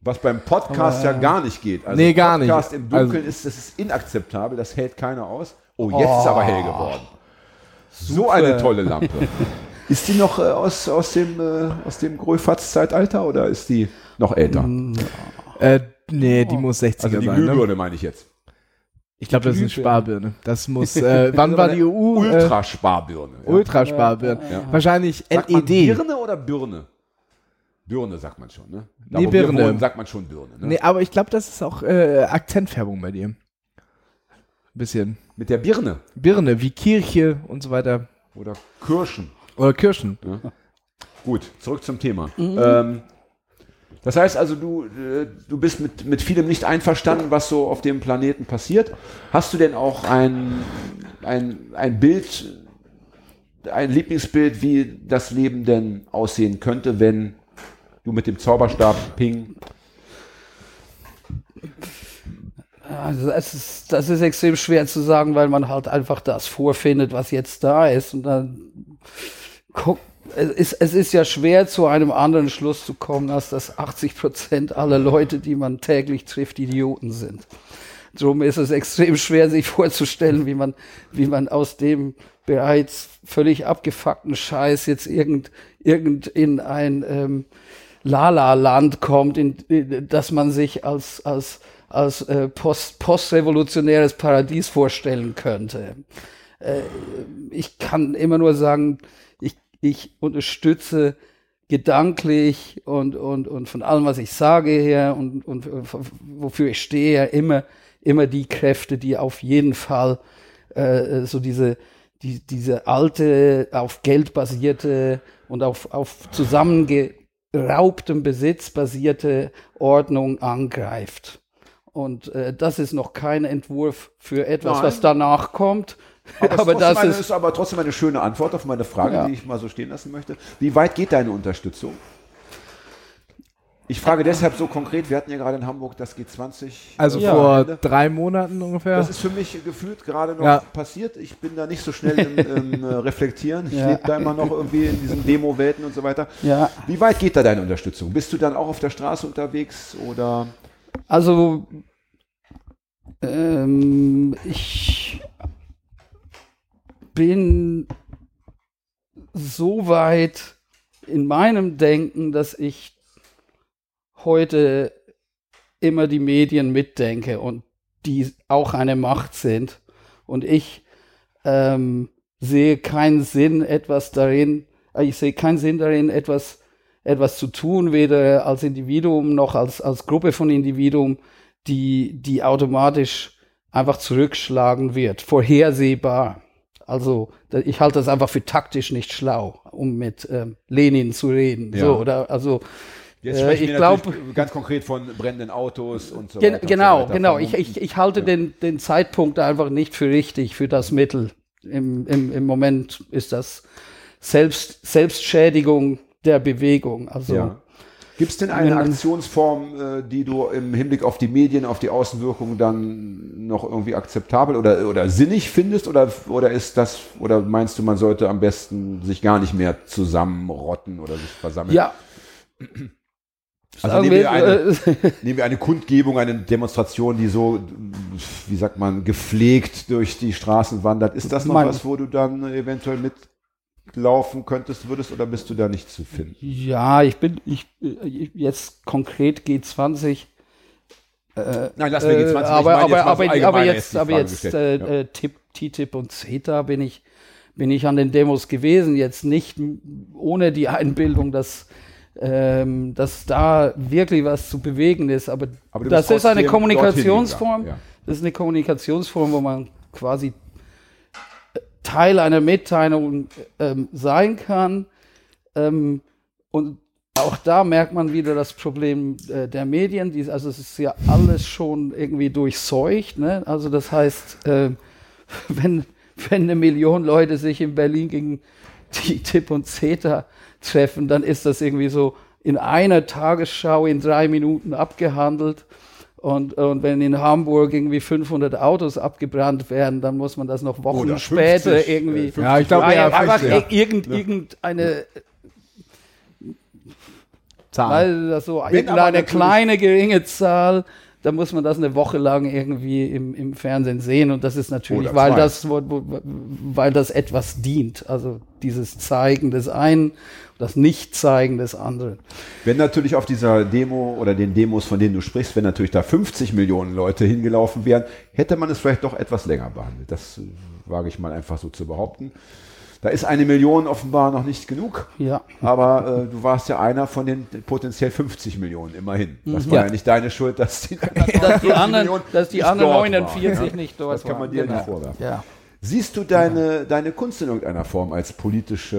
Was beim Podcast ja gar nicht geht. Also Nee, gar nicht. Podcast im Dunkeln Also- ist, das ist inakzeptabel, das hält keiner aus. Oh, jetzt ist aber hell geworden. So Super. eine tolle Lampe. ist die noch äh, aus, aus dem, äh, aus dem Gröfatz-Zeitalter oder ist die noch älter? Äh, nee, die muss 60er Also die sein. Ne? Glühbirne meine ich jetzt. Ich glaube, das ist eine. Sparbirne. Das muss. Äh, wann war die EU? Äh, Ultrasparbirne. ja. Ultrasparbirne. Ja. Wahrscheinlich Sagt man LED. Birne oder Birne? Birne sagt man schon, ne? Da, Nee, Birne. wohnen, sagt man schon Birne. Ne? Nee, aber ich glaube, das ist auch äh, Akzentfärbung bei dir. Bisschen. Mit der Birne Birne, wie Kirche und so weiter. oder Kirschen. Oder Kirschen. Gut, zurück zum Thema. Ähm, das heißt also, du, äh, du bist mit, mit vielem nicht einverstanden, was so auf dem Planeten passiert. Hast du denn auch ein, ein, ein Bild, ein Lieblingsbild, wie das Leben denn aussehen könnte, wenn du mit dem Zauberstab Ping. Also das ist, das ist extrem schwer zu sagen, weil man halt einfach das vorfindet, was jetzt da ist. Und dann guck, es ist, es ist ja schwer, zu einem anderen Schluss zu kommen, als dass 80 Prozent aller Leute, die man täglich trifft, Idioten sind. Drum ist es extrem schwer, sich vorzustellen, wie man, wie man aus dem bereits völlig abgefuckten Scheiß jetzt irgend, irgend in ein ähm, Lala-Land kommt, in, in, dass man sich als, als, als äh, post, postrevolutionäres Paradies vorstellen könnte. Äh, ich kann immer nur sagen, ich, unterstütze gedanklich und, und, und von allem, was ich sage her und, und wofür ich stehe, immer, immer die Kräfte, die auf jeden Fall äh, so diese, die, diese alte, auf Geld basierte und auf, auf zusammengeraubtem Besitz basierte Ordnung angreift. Und äh, das ist noch kein Entwurf für etwas, Nein. was danach kommt. Aber, Aber das eine, ist, ist aber trotzdem eine schöne Antwort auf meine Frage, Ja. die ich mal so stehen lassen möchte. Wie weit geht deine Unterstützung? Ich frage deshalb so konkret, wir hatten ja gerade in Hamburg das G20. Also äh, Ja. vor Wochenende. drei Monaten ungefähr. Das ist für mich gefühlt gerade noch Ja. passiert. Ich bin da nicht so schnell im, im äh, Reflektieren. Ich Ja. lebe da immer noch irgendwie in diesen Demo-Welten und so weiter. ja, Wie weit geht da deine Unterstützung? Bist du dann auch auf der Straße unterwegs oder? Also, ähm, ich bin so weit in meinem Denken, dass ich heute immer die Medien mitdenke und die auch eine Macht sind. Und ich ähm, sehe keinen Sinn, etwas darin, äh, ich sehe keinen Sinn darin, etwas, etwas zu tun, weder als Individuum noch als, als Gruppe von Individuen, die, die automatisch einfach zurückschlagen wird, vorhersehbar. Also ich halte das einfach für taktisch nicht schlau, um mit ähm, Lenin zu reden. Ja. So, oder also Jetzt äh, ich glaube ganz konkret von brennenden Autos und so gen weiter. Genau, so genau. Ich, ich, ich halte ja. den, den Zeitpunkt einfach nicht für richtig für das Mittel. Im, im, im Moment ist das Selbst, Selbstschädigung der Bewegung. Also ja. Gibt es denn eine Aktionsform, äh, die du im Hinblick auf die Medien, auf die Außenwirkung dann noch irgendwie akzeptabel oder, oder sinnig findest? Oder, oder ist das, oder meinst du, man sollte am besten sich gar nicht mehr zusammenrotten oder sich versammeln? Ja. Also nehmen wir, eine, äh, nehmen wir eine Kundgebung, eine Demonstration, die so, wie sagt man, gepflegt durch die Straßen wandert. Ist das noch was, wo du dann eventuell mitlaufen könntest, würdest, oder bist du da nicht zu finden? Ja, ich bin, ich, jetzt konkret G20. Äh, Nein, lass mir G20. Äh, aber, aber, aber, so aber jetzt, aber jetzt äh, ja. Äh, TTIP und CETA bin ich, bin ich an den Demos gewesen. Jetzt nicht ohne die Einbildung, dass ähm, dass da wirklich was zu bewegen ist. Aber, aber das ist eine Kommunikationsform. Ja. Das ist eine Kommunikationsform, wo man quasi Teil einer Mitteilung ähm, sein kann. Ähm, und auch da merkt man wieder das Problem äh, der Medien. Die, also es ist ja alles schon irgendwie durchseucht. Ne? Also das heißt, äh, wenn, wenn eine Million Leute sich in Berlin gegen Tipp und CETA treffen, dann ist das irgendwie so in einer Tagesschau in drei Minuten abgehandelt. Und, und wenn in Hamburg irgendwie 500 Autos abgebrannt werden, dann muss man das noch Wochen Oder später 50, irgendwie. Äh, ja, ich glaube, ja, einfach 50, ja. irgend, irgendeine Zahl. Weil das so irgendeine kleine, geringe Zahl da muss man das eine Woche lang irgendwie im, im Fernsehen sehen und das ist natürlich, weil das, wo, wo, weil das etwas dient. Also dieses Zeigen des einen, das Nicht-Zeigen des anderen. Wenn natürlich auf dieser Demo oder den Demos, von denen du sprichst, wenn natürlich da 50 Millionen Leute hingelaufen wären, hätte man es vielleicht doch etwas länger behandelt. Das wage ich mal einfach so zu behaupten. Da ist eine Million offenbar noch nicht genug. Ja. Aber äh, du warst ja einer von den potenziell 50 Millionen immerhin. Das war ja, ja nicht deine Schuld, dass die, dass die anderen, dass die anderen 49 war, nicht dort Das kann man dir genau. nicht vorwerfen. Ja. Siehst du deine, deine Kunst in irgendeiner Form als politische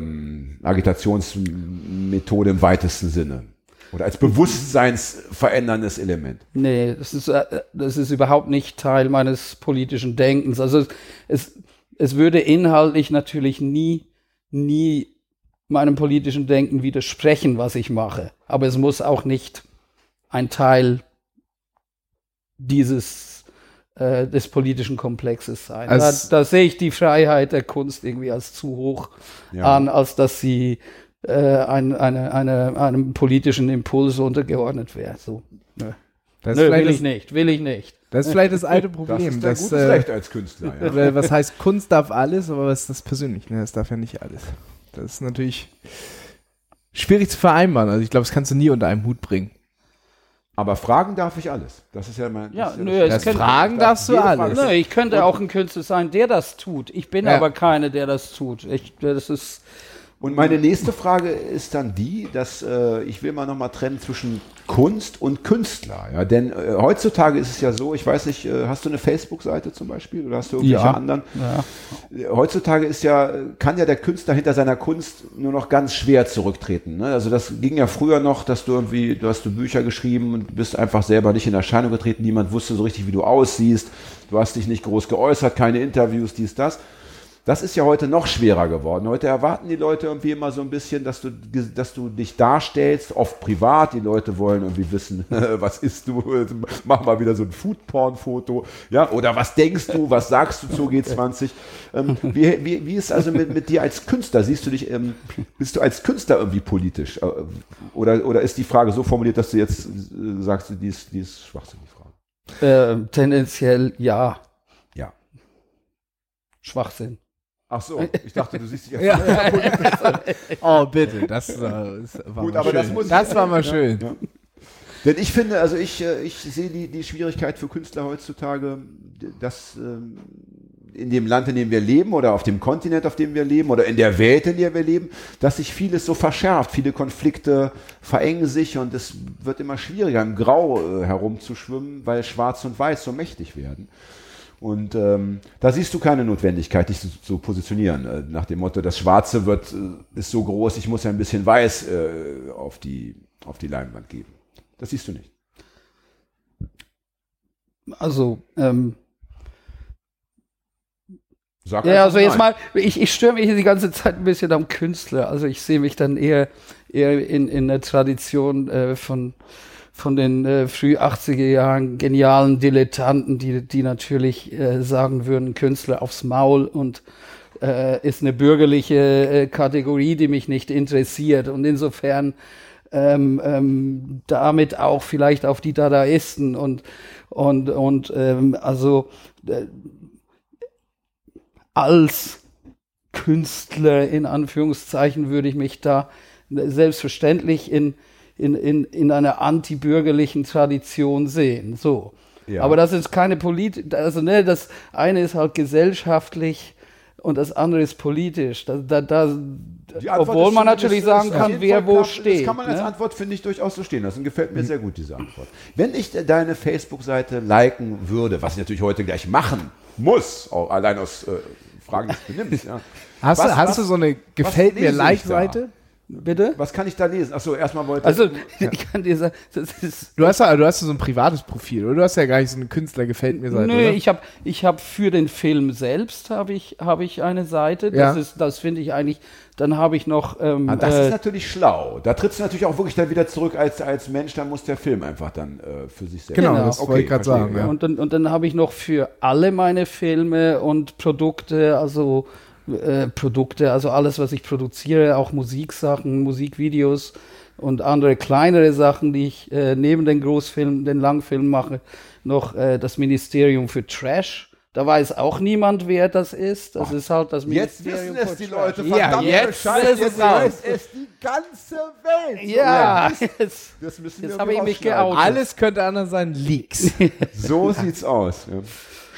ähm, Agitationsmethode im weitesten Sinne? Oder als bewusstseinsveränderndes Element? Nee, das ist, äh, das ist überhaupt nicht Teil meines politischen Denkens. Also es, es würde inhaltlich natürlich nie, nie meinem politischen Denken widersprechen, was ich mache. Aber es muss auch nicht ein Teil dieses äh, des politischen Komplexes sein. Da, da, sehe ich die Freiheit der Kunst irgendwie als zu hoch ja. an, als dass sie äh, ein, eine, eine, einem politischen Impuls untergeordnet wäre. So. Nö. Das Nö, will ich nicht, will ich nicht. Das ist vielleicht das alte Problem. Das ist ein gutes äh, Recht als Künstler. Ja. Was heißt, Kunst darf alles, aber was ist das persönlich? Ne? Das darf ja nicht alles. Das ist natürlich schwierig zu vereinbaren. Also ich glaube, das kannst du nie unter einem Hut bringen. Aber fragen darf ich alles. Das ist ja mein. Ja, nö, ja das könnte, fragen darfst du alles. Nö, ich könnte auch ein Künstler sein, der das tut. Ich bin ja. aber keine, der das tut. Ich, das ist und meine nächste Frage ist dann die, dass äh, ich will mal nochmal trennen zwischen Kunst und Künstler. Ja? Denn äh, heutzutage ist es ja so, ich weiß nicht, äh, hast du eine Facebook-Seite zum Beispiel oder hast du irgendwelche ja. anderen? Ja. Heutzutage ist ja, kann ja der Künstler hinter seiner Kunst nur noch ganz schwer zurücktreten. Ne? Also das ging ja früher noch, dass du irgendwie, du hast du Bücher geschrieben und bist einfach selber nicht in Erscheinung getreten, niemand wusste so richtig, wie du aussiehst, du hast dich nicht groß geäußert, keine Interviews, dies, das. Das ist ja heute noch schwerer geworden. Heute erwarten die Leute irgendwie immer so ein bisschen, dass du, dass du dich darstellst, oft privat. Die Leute wollen irgendwie wissen, was isst du? Mach mal wieder so ein Foodporn-Foto. Ja, oder was denkst du? Was sagst du zu G20? Ähm, wie, wie, wie ist also mit, mit dir als Künstler? Siehst du dich, ähm, bist du als Künstler irgendwie politisch? Äh, oder, oder ist die Frage so formuliert, dass du jetzt äh, sagst, die ist, die ist Schwachsinn, die Frage? Äh, tendenziell ja. Ja. Schwachsinn. Ach so, ich dachte, du siehst dich ja. oh, bitte, das, äh, war Gut, mal aber schön. Das, das war mal schön. Ja. Denn ich finde, also ich, äh, ich sehe die, die Schwierigkeit für Künstler heutzutage, dass ähm, in dem Land, in dem wir leben oder auf dem Kontinent, auf dem wir leben oder in der Welt, in der wir leben, dass sich vieles so verschärft. Viele Konflikte verengen sich und es wird immer schwieriger, im Grau äh, herumzuschwimmen, weil Schwarz und Weiß so mächtig werden. Und ähm, da siehst du keine Notwendigkeit, dich zu, zu positionieren. Äh, nach dem Motto, das Schwarze wird, äh, ist so groß, ich muss ja ein bisschen Weiß äh, auf, die, auf die Leinwand geben. Das siehst du nicht. Also, ähm, Sag ja, also jetzt nein. mal, ich, ich störe mich hier die ganze Zeit ein bisschen am Künstler. Also ich sehe mich dann eher, eher in, in der Tradition äh, von, von den äh, früh 80er Jahren genialen Dilettanten, die, die natürlich äh, sagen würden, Künstler aufs Maul und äh, ist eine bürgerliche äh, Kategorie, die mich nicht interessiert. Und insofern ähm, ähm, damit auch vielleicht auf die Dadaisten und und und ähm, also äh, als Künstler in Anführungszeichen würde ich mich da selbstverständlich in in, in, in einer antibürgerlichen Tradition sehen. So. Ja. Aber das ist keine Politik, also ne, das eine ist halt gesellschaftlich und das andere ist politisch. Da, da, da, obwohl man natürlich ist sagen kann, wer Fall wo klar, steht. Das kann man als ne? Antwort, finde ich, durchaus so stehen lassen. Gefällt mir sehr gut, diese Antwort. Wenn ich deine Facebook-Seite liken würde, was ich natürlich heute gleich machen muss, allein aus äh, Fragen des Benehmens, ja. Hast, Was- du, hast was- du so eine Gefällt mir Like-Seite? Bitte? Was kann ich da lesen? Achso, erstmal wollte Also, ich kann dir sagen, das ist. Du hast ja, du hast ja so ein privates Profil, oder? Du hast ja gar nicht so eine Künstler gefällt mir Seite, Nö, oder? ich habe ich hab für den Film selbst habe ich, hab ich eine Seite. Das, Ja. ist das finde ich eigentlich. Dann habe ich noch. Ähm, Ah, das äh, ist natürlich schlau. Da trittst du natürlich auch wirklich dann wieder zurück als, als Mensch, da muss der Film einfach dann äh, für sich selbst. Genau, Genau. das wollte ich gerade sagen. Ja. Und dann, und dann habe ich noch für alle meine Filme und Produkte, also äh, Produkte, also alles, was ich produziere, auch Musiksachen, Musikvideos und andere kleinere Sachen, die ich äh, neben den Großfilmen, den Langfilmen mache, noch äh, das Ministerium für Trash. Da weiß auch niemand, wer das ist. Das ist halt das Jetzt Ministerium wissen es für die Trash. Leute, Ja, verdammt jetzt Bescheid, ist es jetzt weiß es die ganze Welt. Ja, jetzt, Das müssen Jetzt wir habe ich mich geoutet. Alles könnte anders sein, Leaks. So sieht's aus. Ja.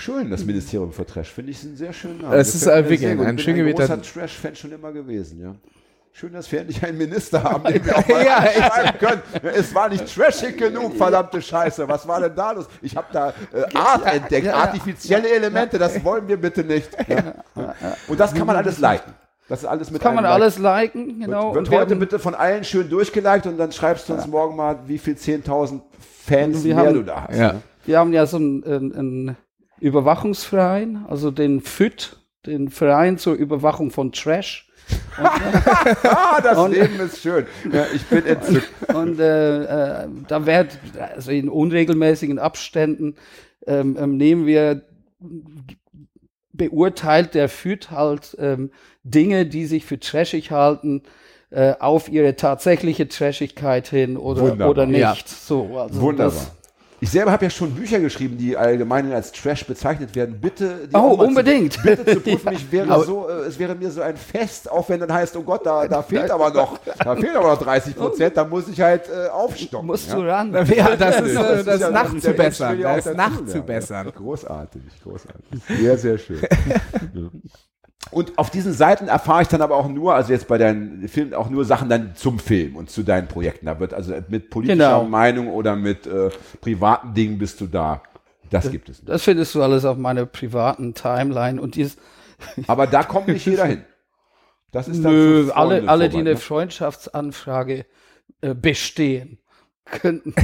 Schön, das Ministerium für Trash. Finde ich ein sehr schöner Name. Es ist, ein- ein Bin schön ein großer gewählter- Trash-Fan schon immer gewesen, ja. Schön, dass wir endlich einen Minister haben, den wir auch mal Ja, schreiben können. Es war nicht trashig genug, verdammte Scheiße. Was war denn da los? Ich habe da äh, Art entdeckt, artifizielle Elemente, das wollen wir bitte nicht. Ja. Und das kann man alles liken. Das ist alles mit kann man alles liken, genau. Wird Und wir heute bitte von allen schön durchgeliked und dann schreibst du uns morgen mal, wie viel 10.000 Fans Wir mehr haben- du da hast. Ja. ne? Wir haben ja so einen, einen, einen Überwachungsverein, also den FÜT, den Verein zur Überwachung von Trash. Ah, das Leben ist schön. Ja, ich bin entzückt. Und äh, äh, da wird, also in unregelmäßigen Abständen, ähm, ähm, nehmen wir, beurteilt der FÜT halt ähm, Dinge, die sich für trashig halten, äh, auf ihre tatsächliche Trashigkeit hin oder, Wunderbar. oder nicht. Ja. So, also Wunderbar. Das, Ich selber habe ja schon Bücher geschrieben, die allgemein als Trash bezeichnet werden. Bitte, die Oh, unbedingt. Zu, bitte zu prüfen. Ich wäre Aber- so, äh, es wäre mir so ein Fest, auch wenn dann heißt, oh Gott, da, da fehlt aber noch, da fehlen aber noch 30 Prozent, da muss ich halt äh, aufstocken. musst ja? du ran. Ja, das ist, äh, das ja- ist nachzubessern. ja Das ist nachzubessern. Großartig, großartig. Sehr, sehr schön. Und auf diesen Seiten erfahre ich dann aber auch nur, also jetzt bei deinen Filmen auch nur Sachen dann zum Film und zu deinen Projekten. Da wird also mit politischer Genau. Meinung oder mit äh, privaten Dingen bist du da. Das gibt es nicht. Das findest du alles auf meiner privaten Timeline und dies, Aber da kommt nicht jeder hin. Das ist dann Nö, alle, alle, die eine ne? Freundschaftsanfrage äh, bestehen, können,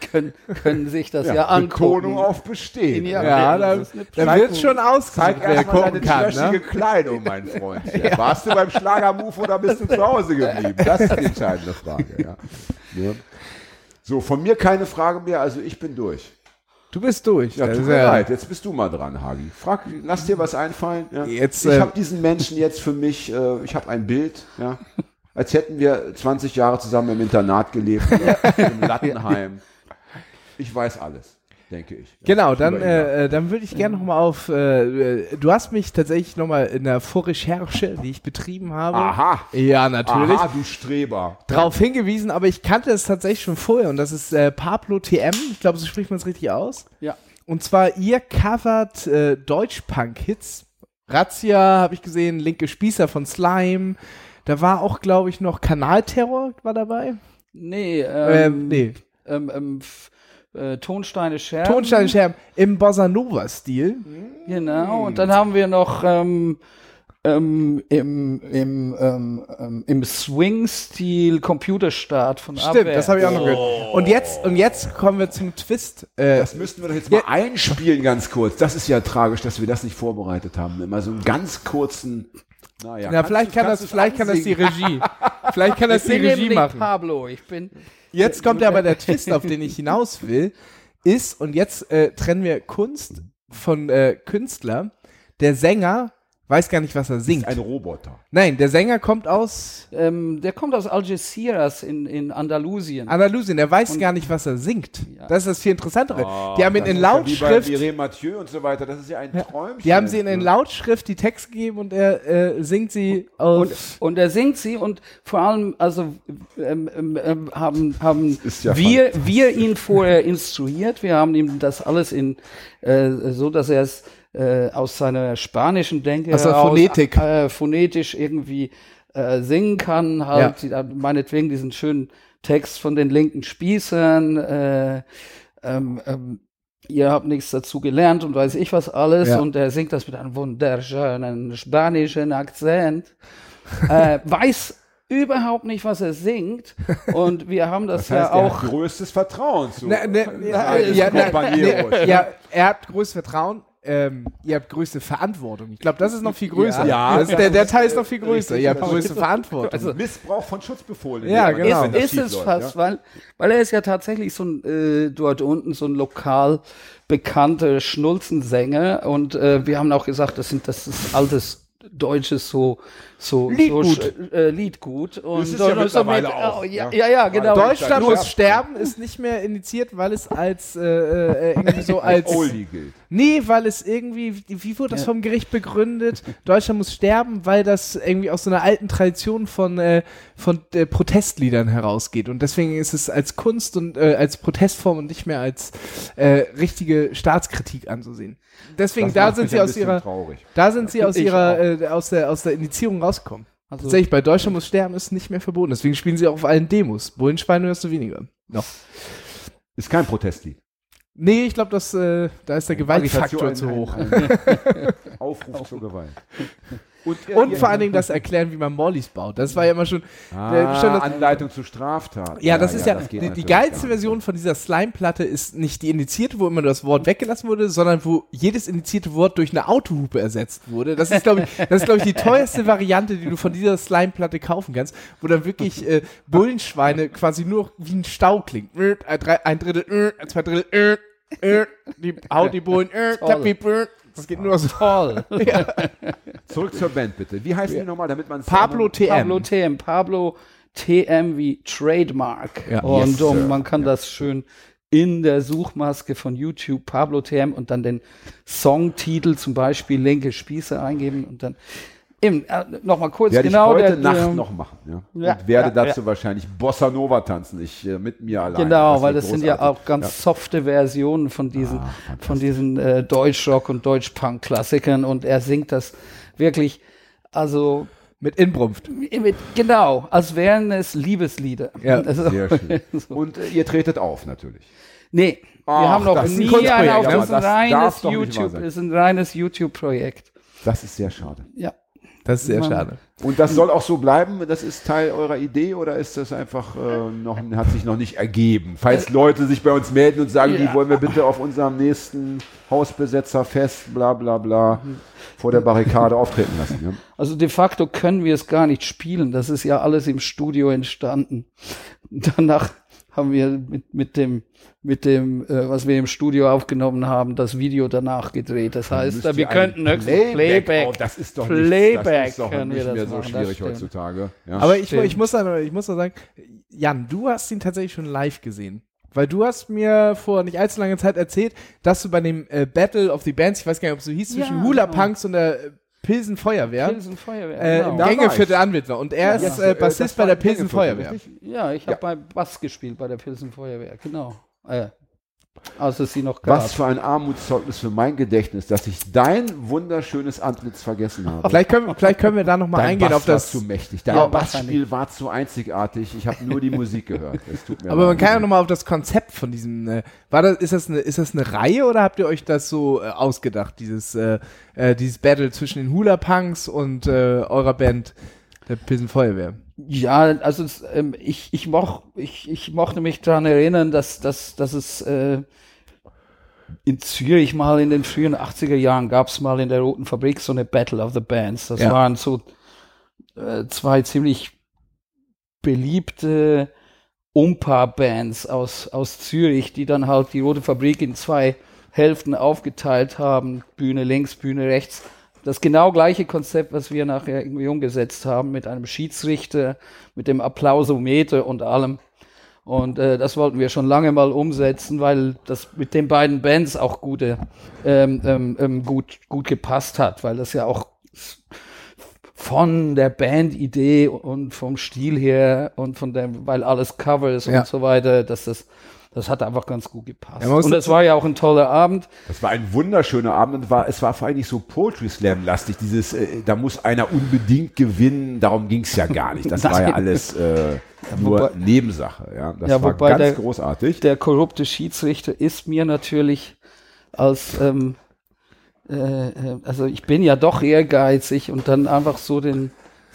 können, können sich das ja, angucken. Betonung auf bestehen. Ja, Ja, da, das ist eine da wird schon ausgesucht, Zeig wer erstmal gucken deine kann. Ne? Kleidung, mein Freund. Ja. Warst du beim Schlagermove oder bist du zu Hause geblieben? Das ist die entscheidende Frage. Ja. Ja. So, von mir keine Frage mehr, also ich bin durch. Du bist durch. Ja, tut mir ja- leid, jetzt bist du mal dran, Hagi. Frag, lass dir was einfallen. Ja. Jetzt, ich äh, habe diesen Menschen jetzt für mich, äh, ich habe ein Bild, ja, als hätten wir 20 Jahre zusammen im Internat gelebt, ja, im Lattenheim. Ich weiß alles, denke ich. Ja, Genau, dann, äh, äh, dann würde ich gerne nochmal auf, äh, äh, du hast mich tatsächlich nochmal in der Vorrecherche, die ich betrieben habe. Aha. Ja, natürlich. Aha, du Streber. Drauf hingewiesen, aber ich kannte es tatsächlich schon vorher und das ist äh, Pablo TM, ich glaube, so spricht man es richtig aus. Ja. und zwar ihr covert äh, Deutsch-Punk-Hits. Razzia habe ich gesehen, Linke Spießer von Slime. Da war auch, glaube ich, noch Kanalterror war dabei. Nee, Ähm, ähm, nee, ähm, ähm, äh, Tonsteine Scherben. Tonstein Scherben im Bossa Nova-Stil. Genau, und dann haben wir noch ähm, ähm, im, im, ähm, ähm, im Swing-Stil Computerstart von Stimmt, Abwehr. das habe ich auch noch gehört. Und jetzt, und jetzt kommen wir zum Twist. Äh, Das müssten wir doch jetzt mal einspielen, ganz kurz. Das ist ja tragisch, dass wir das nicht vorbereitet haben. Immer so einen ganz kurzen. Naja, na, vielleicht kann das, vielleicht kann das die Regie. vielleicht kann das Ich die bin Regie machen. Pablo, ich bin Jetzt kommt aber der Twist, auf den ich hinaus will, ist, und jetzt äh, trennen wir Kunst von äh, Künstler. Der Sänger weiß gar nicht, was er singt. ein Roboter. Nein, der Sänger kommt aus ähm, der kommt aus Algeciras in, in Andalusien. Andalusien, der weiß gar nicht, was er singt. Ja. Das ist das viel interessantere. die haben ihn in ist ja Lautschrift, Wie bei Mathieu und so weiter. Das ist ja ein Träumchen. die haben sie in Lautschrift die Texte gegeben und er äh, singt sie und, und er singt sie und vor allem, also ähm, ähm, ähm, haben, haben ist ja wir, wir ihn vorher instruiert. Wir haben ihm das alles in äh, so, dass er es äh, aus seiner spanischen Denke Aus der heraus, Phonetik. äh, phonetisch irgendwie äh, singen kann. Halt die, meinetwegen diesen schönen Text von den linken Spießern. Äh, ähm, ähm, ihr habt nichts dazu gelernt und weiß ich was alles. Ja. Und er singt das mit einem wunderschönen spanischen Akzent. äh, weiß überhaupt nicht, was er singt. Und wir haben das, Das heißt, ja er auch. hat größtes Vertrauen zu. Ne, ne, ja, seinen ja, ne, ja, er hat größtes Vertrauen. Ähm, ihr habt größte Verantwortung. Ich glaube, das ist noch viel größer. Ja. ist der, der Teil ist noch viel größer. Richtig. Ihr habt größte Verantwortung. Also, Missbrauch von Schutzbefohlen. Ja, genau. Ist, ist es läuft, fast, ja. weil, weil er ist ja tatsächlich so ein, äh, dort unten so ein lokal bekannter Schnulzensänger und äh, wir haben auch gesagt, das sind, das ist altes deutsches so, so, Liedgut. so äh, Liedgut. Und ist ja mittlerweile auch, oh, ja, ja. ja, ja, genau. Deutschland muss sterben ist nicht mehr indiziert, weil es als äh, äh, irgendwie so als Oldie gilt. nee, weil es irgendwie wie wie wurde das vom Gericht begründet? Deutschland muss sterben, weil das irgendwie aus so einer alten Tradition von äh, von äh, Protestliedern herausgeht und deswegen ist es als Kunst und äh, als Protestform und nicht mehr als äh, richtige Staatskritik anzusehen. Deswegen Das da sind mich sie ein aus ihrer traurig. da sind sie aus ihrer äh, aus der aus der Indizierung rausgekommen. Also, Tatsächlich, bei Deutschland muss sterben ist nicht mehr verboten. Deswegen spielen sie auch auf allen Demos. Bullenschweine hörst du weniger. Noch. Ist kein Protestlied. Nee, ich glaube, das äh, da ist der Gewaltfaktor zu hoch. ein- ein Aufruf zur Gewalt. Und, äh, Und ihr- vor allen Dingen das erklären, wie man Mollis baut. Das war ja immer schon. ah, schon das- Anleitung zur Straftat. Ja, das ist ja, das die, die geilste. Version von dieser Slime-Platte ist nicht die indizierte, wo immer das Wort weggelassen wurde, sondern wo jedes indizierte Wort durch eine Autohupe ersetzt wurde. Das ist, glaube ich, das ist, glaube ich, die teuerste Variante, die du von dieser Slime-Platte kaufen kannst, wo dann wirklich äh, Bullenschweine quasi nur wie ein Stau klingt. Äh, Ein, Drittel, äh, zwei Drittel, äh, äh, die haut die Bullen, äh, Das geht nur so. toll. Zurück zur Band bitte. Wie heißt die nochmal, damit man Pablo TM. Pablo TM, Pablo TM wie Trademark. Ja. Und Yes, man kann das schön in der Suchmaske von YouTube Pablo TM und dann den Songtitel zum Beispiel Linke Spieße eingeben und dann eben, äh, noch mal kurz Werde genau ich heute der, Nacht noch machen. Ja? Ja, und werde ja, dazu wahrscheinlich Bossa Nova tanzen. Ich äh, mit mir alleine. Genau, weil das sind ja großartig. auch ganz softe Versionen von diesen, von diesen äh, Deutschrock und Deutschpunk-Klassikern und er singt das wirklich, also Mit Inbrunft. mit, genau, als wären es Liebeslieder. Ja, also, Sehr schön. Und äh, ihr tretet auf natürlich. Nee, Ach, wir haben noch das nie einen auf. aber Das ist ein das reines YouTube, ist ein reines YouTube-Projekt. Das ist sehr schade. Ja. Das ist sehr schade. Und das soll auch so bleiben? Das ist Teil eurer Idee oder ist das einfach äh, noch, hat sich noch nicht ergeben? Falls Leute sich bei uns melden und sagen, Ja. die wollen wir bitte auf unserem nächsten Hausbesetzerfest, bla bla bla, vor der Barrikade auftreten lassen. Ja? Also de facto können wir es gar nicht spielen. Das ist ja alles im Studio entstanden. Danach haben wir mit, mit dem, mit dem, äh, was wir im Studio aufgenommen haben, das Video danach gedreht. Das heißt, wir könnten höchstens Playback. Oh, das ist doch Playback nicht, das ist doch können wir nicht das mehr so machen, schwierig heutzutage. Ja. Aber ich, ich, muss da, ich muss da sagen, Jan, du hast ihn tatsächlich schon live gesehen. Weil du hast mir vor nicht allzu langer Zeit erzählt, dass du bei dem äh, Battle of the Bands, ich weiß gar nicht, ob es so hieß, zwischen Ja, Hula genau. Punks und der äh, Pilsen Feuerwehr, Pilsen Feuerwehr. äh, genau. Gängeviertel ich. Anwitler. Und er Ja, ist äh, äh, Bassist bei der Pilsen Feuerwehr. Ja, ich habe Ja. bei Bass gespielt bei der Pilsen Feuerwehr. Genau. Äh, als es sie noch gab. Was für ein Armutszeugnis für mein Gedächtnis, dass ich dein wunderschönes Antlitz vergessen habe. Vielleicht können, vielleicht können wir da nochmal Dein eingehen Bass auf das. war zu mächtig. Dein Ja, Bassspiel war zu einzigartig. Ich habe nur die Musik gehört. Es tut mir Aber man kann ja nochmal auf das Konzept von diesem. Äh, war das, ist, das eine, ist das eine Reihe oder habt ihr euch das so äh, ausgedacht, dieses, äh, äh, dieses Battle zwischen den Hula Punks und äh, eurer Band, der Pilsen Feuerwehr? Ja, also ähm, ich, ich, moch, ich, ich mochte mich daran erinnern, dass, dass, dass es äh, in Zürich mal in den frühen 80er Jahren gab es mal in der Roten Fabrik so eine Battle of the Bands. Das Ja. waren so äh, zwei ziemlich beliebte Umpa-Bands aus, aus Zürich, die dann halt die Rote Fabrik in zwei Hälften aufgeteilt haben. Bühne links, Bühne rechts. Das genau gleiche Konzept, was wir nachher irgendwie umgesetzt haben, mit einem Schiedsrichter, mit dem Applausometer und allem. Und äh, das wollten wir schon lange mal umsetzen, weil das mit den beiden Bands auch gute, ähm, ähm, ähm, gut, gut gepasst hat, weil das ja auch von der Bandidee und vom Stil her und von dem, weil alles Covers Ja. und so weiter, dass das, das hat einfach ganz gut gepasst. Ja, und es war ja auch ein toller Abend. Das war ein wunderschöner Abend und war, es war vor allem nicht so Poetry Slam lastig. Dieses, äh, da muss einer unbedingt gewinnen. Darum ging es ja gar nicht. Das war ja alles äh, nur wobei- Nebensache. Ja, das Ja, war wobei ganz der- großartig. der korrupte Schiedsrichter ist mir natürlich als, ähm, äh, äh, also ich bin ja doch ehrgeizig und dann einfach so den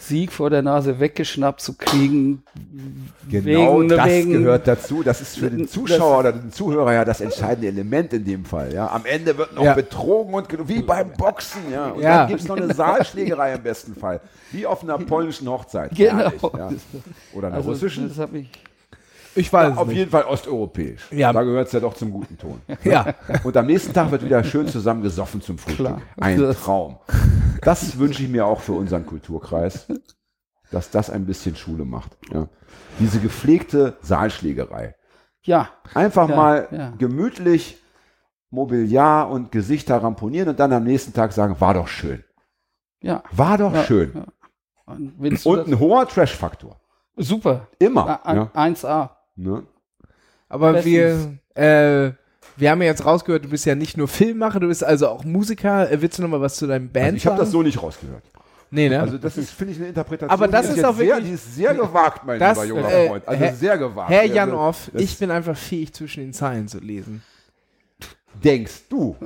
Sieg vor der Nase weggeschnappt zu kriegen. Genau wegen- das wegen- gehört dazu. Das ist für den Das- Zuschauer oder den Zuhörer ja das entscheidende Element in dem Fall. Ja. Am Ende wird noch Ja. betrogen und wie beim Boxen. Ja. Und Ja. dann gibt es noch eine Saalschlägerei im besten Fall. Wie auf einer polnischen Hochzeit. Genau. Herrlich, ja. Oder einer Also russischen. das hab ich, Ich weiß es Auf nicht. jeden Fall osteuropäisch. Ja. Da gehört es ja doch zum guten Ton. Ja. Und am nächsten Tag wird wieder schön zusammen gesoffen zum Frühstück. Klar. Ein Das- Traum. Das wünsche ich mir auch für unseren Kulturkreis, dass das ein bisschen Schule macht. Ja. Diese gepflegte Saalschlägerei. ja, Einfach Ja, mal ja. gemütlich Mobiliar und Gesichter ramponieren und dann am nächsten Tag sagen, war doch schön. ja. War doch Ja, schön. ja. Und, Und ein hoher Trash-Faktor. super. Immer. A- ja. 1A. Ne? Aber wir, Bestens. äh, wir haben ja jetzt rausgehört, du bist ja nicht nur Filmmacher, du bist also auch Musiker. Äh, willst du noch mal was zu deinem Band Also ich habe das so nicht rausgehört. Nee, ne? Also das ist, finde ich, eine Interpretation. Aber das die ist jetzt auch sehr, wirklich- die ist sehr gewagt, mein Das, lieber junger äh, Freund. Also Herr- sehr gewagt. Herr Also, Jan Off, das ich bin einfach fähig, zwischen den Zeilen zu lesen. denkst du.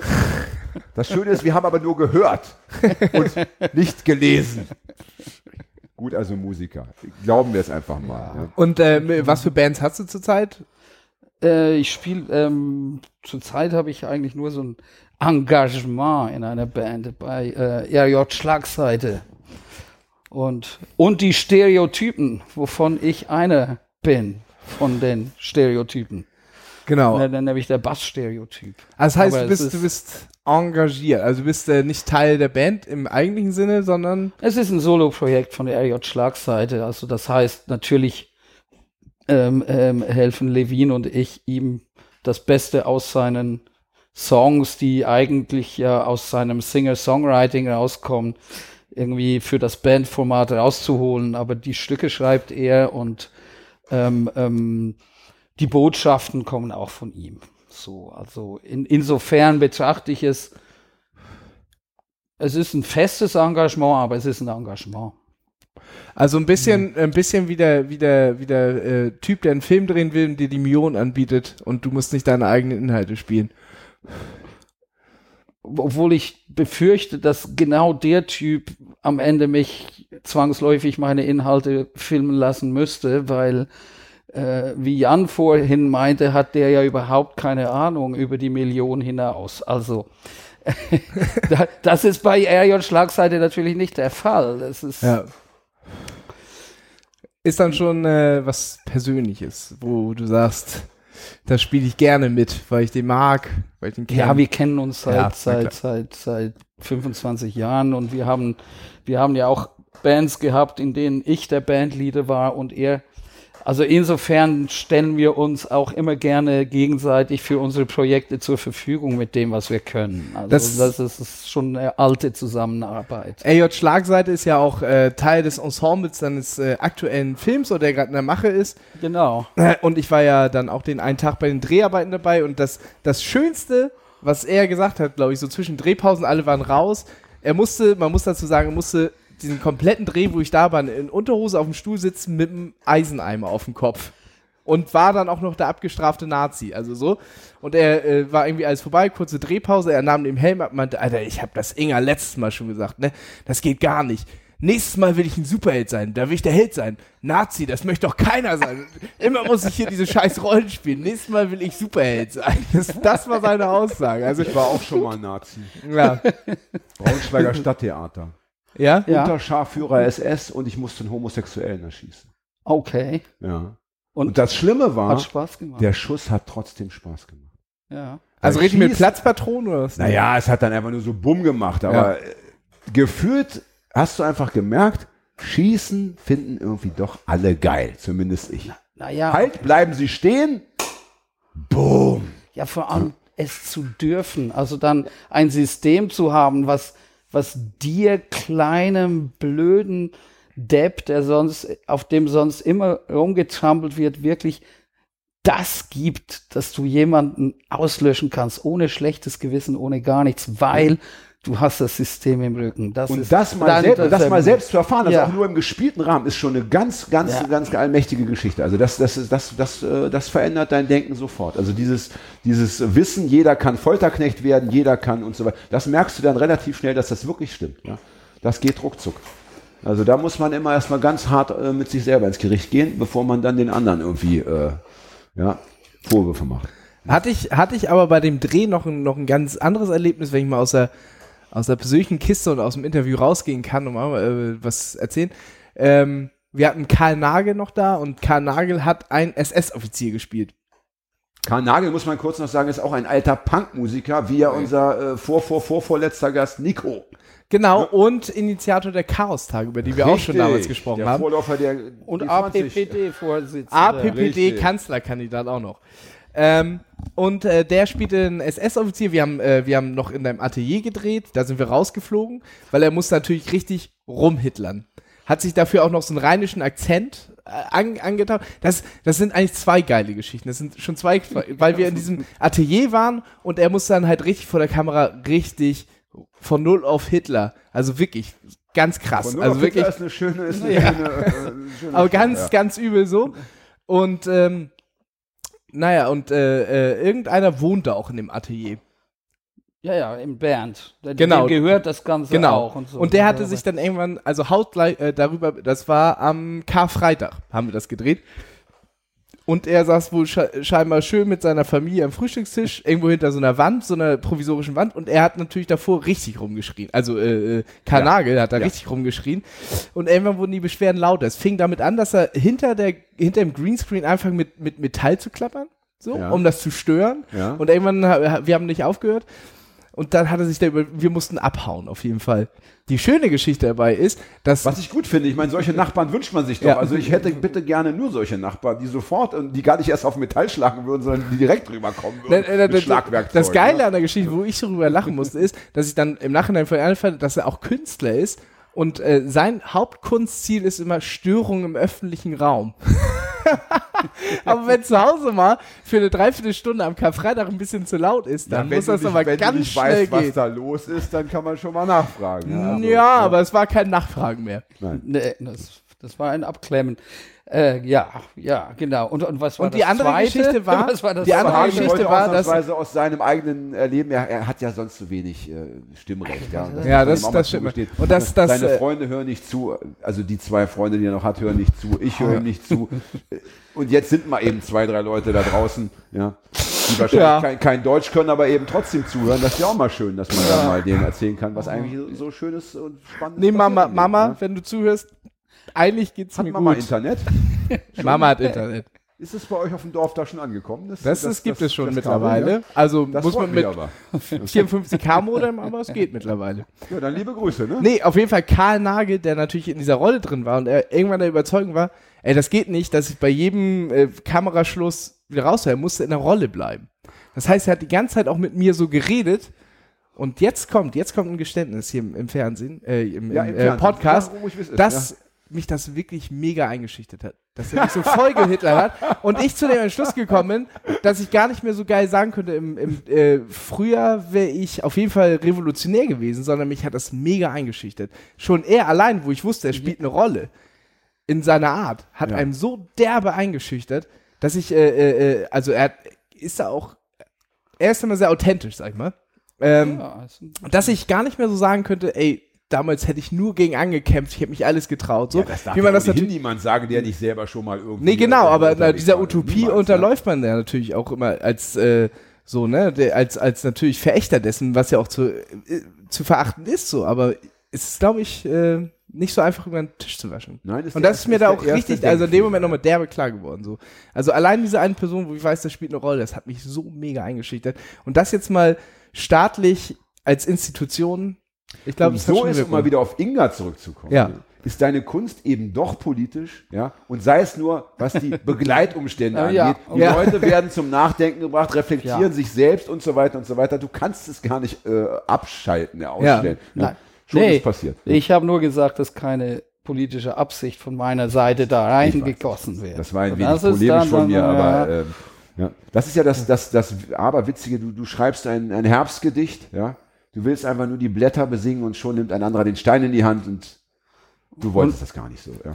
Das Schöne ist, wir haben aber nur gehört und nicht gelesen. Gut, also Musiker. Glauben wir es einfach mal. Ja. Und äh, was für Bands hast du zurzeit? Äh, ich spiele, ähm, zurzeit habe ich eigentlich nur so ein Engagement in einer Band bei äh, RJ Schlagseite. Und, und die Stereotypen, wovon ich einer bin von den Stereotypen. Genau. Ne, nämlich der Bassstereotyp. Also das heißt, aber du bist, du ist- bist engagiert. Also du bist äh, nicht Teil der Band im eigentlichen Sinne, sondern Es ist ein Solo-Projekt von der RJ Schlagseite. Also das heißt, natürlich ähm, ähm, helfen Levin und ich ihm das Beste aus seinen Songs, die eigentlich ja aus seinem Singer-Songwriting rauskommen, irgendwie für das Bandformat rauszuholen. Aber die Stücke schreibt er und ähm, ähm, die Botschaften kommen auch von ihm. So, also in, insofern betrachte ich es. Es ist ein festes Engagement, aber es ist ein Engagement. also ein bisschen, ein bisschen wie der, wie der, wie der äh, Typ, der einen Film drehen will und dir die Millionen anbietet und du musst nicht deine eigenen Inhalte spielen. Obwohl ich befürchte, dass genau der Typ am Ende mich zwangsläufig meine Inhalte filmen lassen müsste, weil, äh, wie Jan vorhin meinte, hat der ja überhaupt keine Ahnung über die Million hinaus. Also, da- das ist bei RJ Schlagseite natürlich nicht der Fall. Das ist, Ja. Ist dann schon äh, was Persönliches, wo du sagst, da spiele ich gerne mit, weil ich den mag, weil ich den kenne. Ja, wir kennen uns seit, Ja, seit, seit, seit 25 Jahren und wir haben, wir haben ja auch Bands gehabt, in denen ich der Bandleader war und er Also insofern stellen wir uns auch immer gerne gegenseitig für unsere Projekte zur Verfügung mit dem, was wir können. Also Das- das, ist schon eine alte Zusammenarbeit. AJ Schlagseite ist ja auch äh, Teil des Ensembles seines äh, aktuellen Films, oder der gerade in der Mache ist. Genau. Äh, Und ich war ja dann auch den einen Tag bei den Dreharbeiten dabei und das, das Schönste, was er gesagt hat, glaube ich, so zwischen Drehpausen, alle waren raus. Er musste, man muss dazu sagen, er musste diesen kompletten Dreh, wo ich da war, in Unterhose auf dem Stuhl sitzen mit einem Eiseneimer auf dem Kopf. Und war dann auch noch der abgestrafte Nazi, also so. Und er äh, war irgendwie alles vorbei, kurze Drehpause, er nahm den Helm ab und meinte, Alter, ich habe das Inga letztes Mal schon gesagt, ne? Das geht gar nicht. Nächstes Mal will ich ein Superheld sein, da will ich der Held sein. Nazi, das möchte doch keiner sein. Immer muss ich hier diese scheiß Rollen spielen. Nächstes Mal will ich Superheld sein. Das, das war seine Aussage. Also, Ich war auch schon mal Nazi. ja. Braunschweiger Stadttheater. Ja? Ja. Unterscharführer SS und ich musste einen Homosexuellen erschießen. Okay. Ja. Und- Und, das Schlimme war, Hat Spaß gemacht. der Schuss hat trotzdem Spaß gemacht. ja. Also richtig mit Platzpatronen oder was? Naja, es hat dann einfach nur so Bumm gemacht, aber äh, gefühlt hast du einfach gemerkt, Schießen finden irgendwie doch alle geil, zumindest ich. Naja, Halt, bleiben sie stehen. Boom. ja, vor allem es zu dürfen. Also dann ein System zu haben, was, was dir kleinem, blöden Depp, der sonst, auf dem sonst immer rumgetrampelt wird, wirklich das gibt, dass du jemanden auslöschen kannst, ohne schlechtes Gewissen, ohne gar nichts, weil du hast das System im Rücken. Das Und ist, das mal, selbst, das ähm, mal selbst zu erfahren, das ja. auch nur im gespielten Rahmen, ist schon eine ganz, ganz, Ja. ganz allmächtige Geschichte. Also das, das, ist, das, das, äh, das verändert dein Denken sofort. Also dieses, dieses Wissen, jeder kann Folterknecht werden, jeder kann und so weiter. Das merkst du dann relativ schnell, dass das wirklich stimmt. Ja? Das geht ruckzuck. Also da muss man immer erstmal ganz hart äh, mit sich selber ins Gericht gehen, bevor man dann den anderen irgendwie äh, ja, Vorwürfe macht. Hatte ich, hatte ich aber bei dem Dreh noch ein, noch ein ganz anderes Erlebnis, wenn ich mal aus der, aus der persönlichen Kiste und aus dem Interview rausgehen kann und mal äh, was erzählen. Ähm, wir hatten Karl Nagel noch da und Karl Nagel hat einen SS-Offizier gespielt. Karl Nagel, muss man kurz noch sagen, ist auch ein alter Punkmusiker, wie ja unser äh, vor, vor, vor, vorletzter Gast Nico. Genau, und Initiator der Chaos-Tage, über die wir auch schon damals Richtig, gesprochen der haben. Vorläufer der Und G20. APPD-Vorsitzender. Richtig. APPD-Kanzlerkandidat auch noch. Ähm, und äh, der spielte einen SS-Offizier. Wir haben, äh, wir haben noch in deinem Atelier gedreht. Da sind wir rausgeflogen, weil er muss natürlich richtig rumhitlern. Hat sich dafür auch noch so einen rheinischen Akzent äh, an, angetan. Das, das sind eigentlich zwei geile Geschichten. Das sind schon zwei, weil wir in diesem Atelier waren und er muss dann halt richtig vor der Kamera richtig von null auf Hitler. Also wirklich ganz krass. Aber nur also noch wirklich. Hitler ist eine schöne, ist eine Ja. schöne, äh, schöne Aber ganz, ja. ganz übel so. Und ähm, naja, und äh, äh, irgendeiner wohnt da auch in dem Atelier. Ja, ja, im Bernd. Der, Genau. Dem gehört das Ganze Genau. auch. Und, so. Und der hatte sich dann irgendwann, also hautgleich äh, darüber, das war am Karfreitag, haben wir das gedreht. Und er saß wohl sche scheinbar schön mit seiner Familie am Frühstückstisch, irgendwo hinter so einer Wand, so einer provisorischen Wand. Und er hat natürlich davor richtig rumgeschrien. Also äh, äh, Karl Ja. Hat da Ja. richtig rumgeschrien. Und irgendwann wurden die Beschwerden lauter. Es fing damit an, dass er hinter, der, hinter dem Greenscreen einfach mit, mit Metall zu klappern, so, Ja. um das zu stören. Ja. Und irgendwann, wir haben nicht aufgehört. Und dann hat er sich da über, wir mussten abhauen, auf jeden Fall. Die schöne Geschichte dabei ist, dass Was ich gut finde, ich meine, solche Nachbarn wünscht man sich doch. Ja. Also ich hätte bitte gerne nur solche Nachbarn, die sofort, und die gar nicht erst auf Metall schlagen würden, sondern die direkt drüber kommen würden. Äh, äh, mit das-. Das Geile ne? an der Geschichte, wo ich darüber lachen musste, ist, dass ich dann im Nachhinein fand, dass er auch Künstler ist und äh, sein Hauptkunstziel ist immer Störung im öffentlichen Raum. Aber wenn zu Hause mal für eine Dreiviertelstunde am Karfreitag ein bisschen zu laut ist, dann Ja, muss das aber wenn du ganz nicht schnell weißt, was da los ist, dann kann man schon mal nachfragen. Ja, Also, aber es war kein Nachfragen mehr. Nein. Nee, das, das war ein Abklemmen. Äh, ja, ja, genau. Und, und was war Und die das andere zweite? Geschichte war- was war das die andere Hagen zweite? Geschichte war, dass- aus seinem eigenen Erleben, er, er hat ja sonst so wenig äh, Stimmrecht. Ja, Ja, das- das stimmt. Und das- das, Seine äh, Freunde hören nicht zu, also die zwei Freunde, die er noch hat, hören nicht zu, ich höre ihm nicht zu. Und jetzt sind mal eben zwei, drei Leute da draußen, ja, die wahrscheinlich Ja. kein, kein Deutsch können, aber eben trotzdem zuhören. Das ist ja auch mal schön, dass man dann mal denen erzählen kann, was eigentlich so, so schönes und spannendes Nee, Mama, Leben, Mama, ne? wenn du zuhörst, eigentlich geht's Hat mir Mama gut. Internet? Mama hat Internet. Ist es bei euch auf dem Dorf da schon angekommen? Das, das, gibt es schon mittlerweile. Kabel, ja? Also Das muss man mit aber. 54k Modem, aber es geht mittlerweile. Ja, dann liebe Grüße, ne? Nee, auf jeden Fall Karl Nagel, der natürlich in dieser Rolle drin war und er irgendwann der Überzeugung war, ey, das geht nicht, dass ich bei jedem äh, Kameraschluss wieder raushöre, er musste in der Rolle bleiben. Das heißt, er hat die ganze Zeit auch mit mir so geredet und jetzt kommt, jetzt kommt ein Geständnis hier im, im Fernsehen, äh, im, Ja, im, im äh, Fernsehen. Podcast, ist, dass mich das wirklich mega eingeschüchtert hat. Dass er mich so voll gehitlert hat und ich zu dem Entschluss gekommen bin, dass ich gar nicht mehr so geil sagen könnte, im, im äh, Frühjahr wäre ich auf jeden Fall revolutionär gewesen, sondern mich hat das mega eingeschüchtert. Schon er allein, wo ich wusste, er spielt eine Rolle in seiner Art, hat Ja. einem so derbe eingeschüchtert, dass ich, äh, äh, äh, also er hat- ist da auch, er ist immer sehr authentisch, sag ich mal. Ähm, Ja, ein- dass ich gar nicht mehr so sagen könnte, ey, damals hätte ich nur gegen angekämpft, ich hätte mich alles getraut. So, das darf wie man ja das natürlich. niemand sagen, der nicht selber schon mal irgendwie. Nee, genau, aber na, dieser. Utopie Niemals, unterläuft man ja natürlich auch immer als äh, so, ne, als, als natürlich Verächter dessen, was ja auch zu, äh, zu verachten ist, so, aber es ist, glaube ich, äh, nicht so einfach über den Tisch zu waschen. Nein, ist Und das ist mir da auch erste richtig, also in dem. Moment nochmal derbe klar geworden. So. Also allein diese eine Person, wo ich weiß, das spielt eine Rolle, das hat mich so mega eingeschüchtert. Und das jetzt mal staatlich als Institution, ich glaube, hat so ist, um mal wieder auf Inga zurückzukommen, Ja. ist deine Kunst eben doch politisch, ja, und sei es nur, was die Begleitumstände Ah, ja, angeht. Die ja. Leute werden zum Nachdenken gebracht, reflektieren Ja. sich selbst und so weiter und so weiter. Du kannst es gar nicht äh, abschalten, ja, ausstellen. Nein. Schon Nee, ist passiert. Ich habe nur gesagt, dass keine politische Absicht von meiner Seite da reingegossen wird. Das war ein wenig polemisch von mir, aber ähm, ja. das ist ja das, das, das Aberwitzige. Du, du schreibst ein, ein Herbstgedicht, ja. Du willst einfach nur die Blätter besingen und schon nimmt ein anderer den Stein in die Hand und du wolltest das gar nicht so, ja.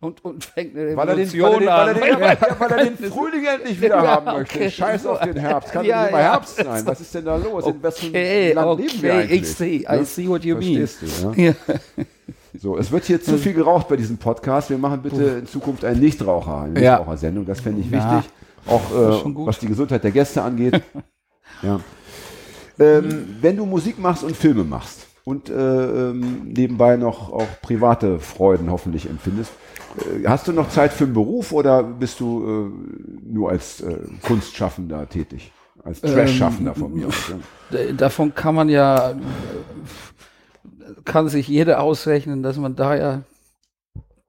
und, und fängt eine Weil er, den, Revolution weil, er den, weil, er an. den, ja, weil er den Frühling endlich wieder Ja, haben möchte. okay. Scheiß auf den Herbst. Kann Ja, doch nicht mal ja. Herbst sein. Was ist denn da los? In wessen Okay, Land leben wir okay, eigentlich? ich sehe, I Ja? see what you mean. Verstehst du, ja? Ja. So, es wird hier zu viel geraucht bei diesem Podcast. Wir machen bitte in Zukunft einen Nichtraucher, eine. Nichtrauchersendung. Das fände ich Ja. wichtig. Auch äh, was die Gesundheit der Gäste angeht. ja. Ähm, wenn du Musik machst und Filme machst und äh, ähm, nebenbei noch auch private Freuden hoffentlich empfindest, äh, hast du noch Zeit für einen Beruf oder bist du äh, nur als äh, Kunstschaffender tätig? Als Trash-Schaffender von mir aus. Ja. Davon kann man ja, kann sich jeder ausrechnen, dass man da ja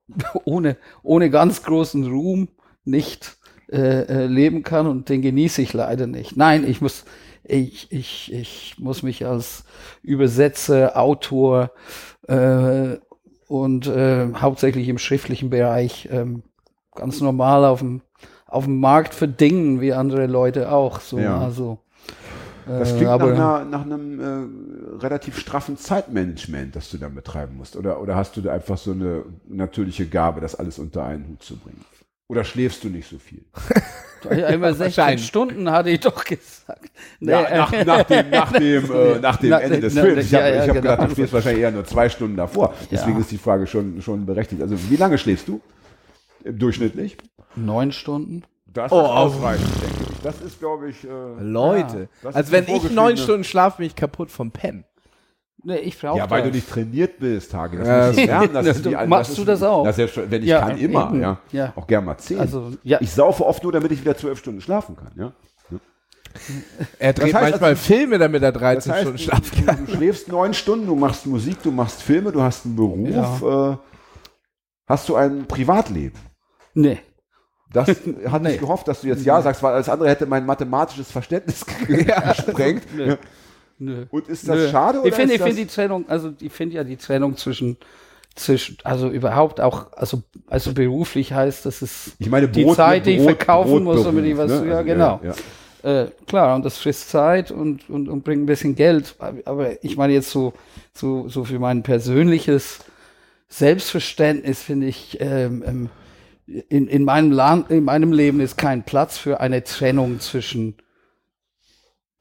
ohne, ohne ganz großen Ruhm nicht äh, äh, leben kann und den genieße ich leider nicht. Nein, ich muss, ich, ich, ich muss mich als Übersetzer, Autor äh, und äh, hauptsächlich im schriftlichen Bereich ähm, ganz normal auf dem, auf dem Markt verdingen, wie andere Leute auch. So, Ja. also, Das äh, klingt aber- nach, einer, nach einem äh, relativ straffen Zeitmanagement, das du dann betreiben musst. Oder, oder hast du da einfach so eine natürliche Gabe, das alles unter einen Hut zu bringen? Oder schläfst du nicht so viel? Ja, immer 16 Wahrscheinlich. Stunden hatte ich doch gesagt. Nee, Ja, äh, nach, nach dem, nach dem, äh, nach dem Na- Ende des Films. Ich habe ja, ja, ich hab genau. gedacht, du schläfst wahrscheinlich eher nur zwei Stunden davor. Deswegen Ja. ist die Frage schon, schon berechtigt. Also wie lange schläfst du? Im Durchschnittlich? Neun Stunden. Das Oh, ist ausreichend, denke ich. Das ist, glaube ich, äh, Leute, das als ist wenn ich neun Stunden schlafe, bin ich kaputt vom Pennen. Nee, ich brauche ja, weil du nicht trainiert bist, Tage. Das Ja, musst du lernen. Das ist all- machst ist du das auch? Na, selbst, wenn ich Ja, kann, immer. eben. Ja. Ja. Auch gern mal zehn. Also, ja. Ich saufe oft nur, damit ich wieder zwölf Stunden schlafen kann. Ja? Er dreht heißt, manchmal also- Filme, damit er Das 13 heißt, Stunden schlafen kann. du, du schläfst neun Stunden, du machst Musik, du machst Filme, du hast einen Beruf. Äh, hast du ein Privatleben? Nee. Das hatte ich gehofft, dass du jetzt Ja sagst, weil alles andere hätte mein mathematisches Verständnis gesprengt. Ja. Nö. Und ist das Nö. schade oder Ich finde, ist ich finde das, die Trennung, also ich finde ja die Trennung zwischen, zwischen, also überhaupt auch, also, also beruflich heißt, dass es ich meine, die Brot, Zeit, die ich Brot- verkaufen muss, damit ich Brotberuf, was, ne? ja, Also, genau. ja. Äh, klar, und das frisst Zeit und, und, und bringt ein bisschen Geld. Aber ich meine jetzt so, so, so für mein persönliches Selbstverständnis finde ich, ähm, ähm, in, in, meinem Land, in meinem Leben ist kein Platz für eine Trennung zwischen,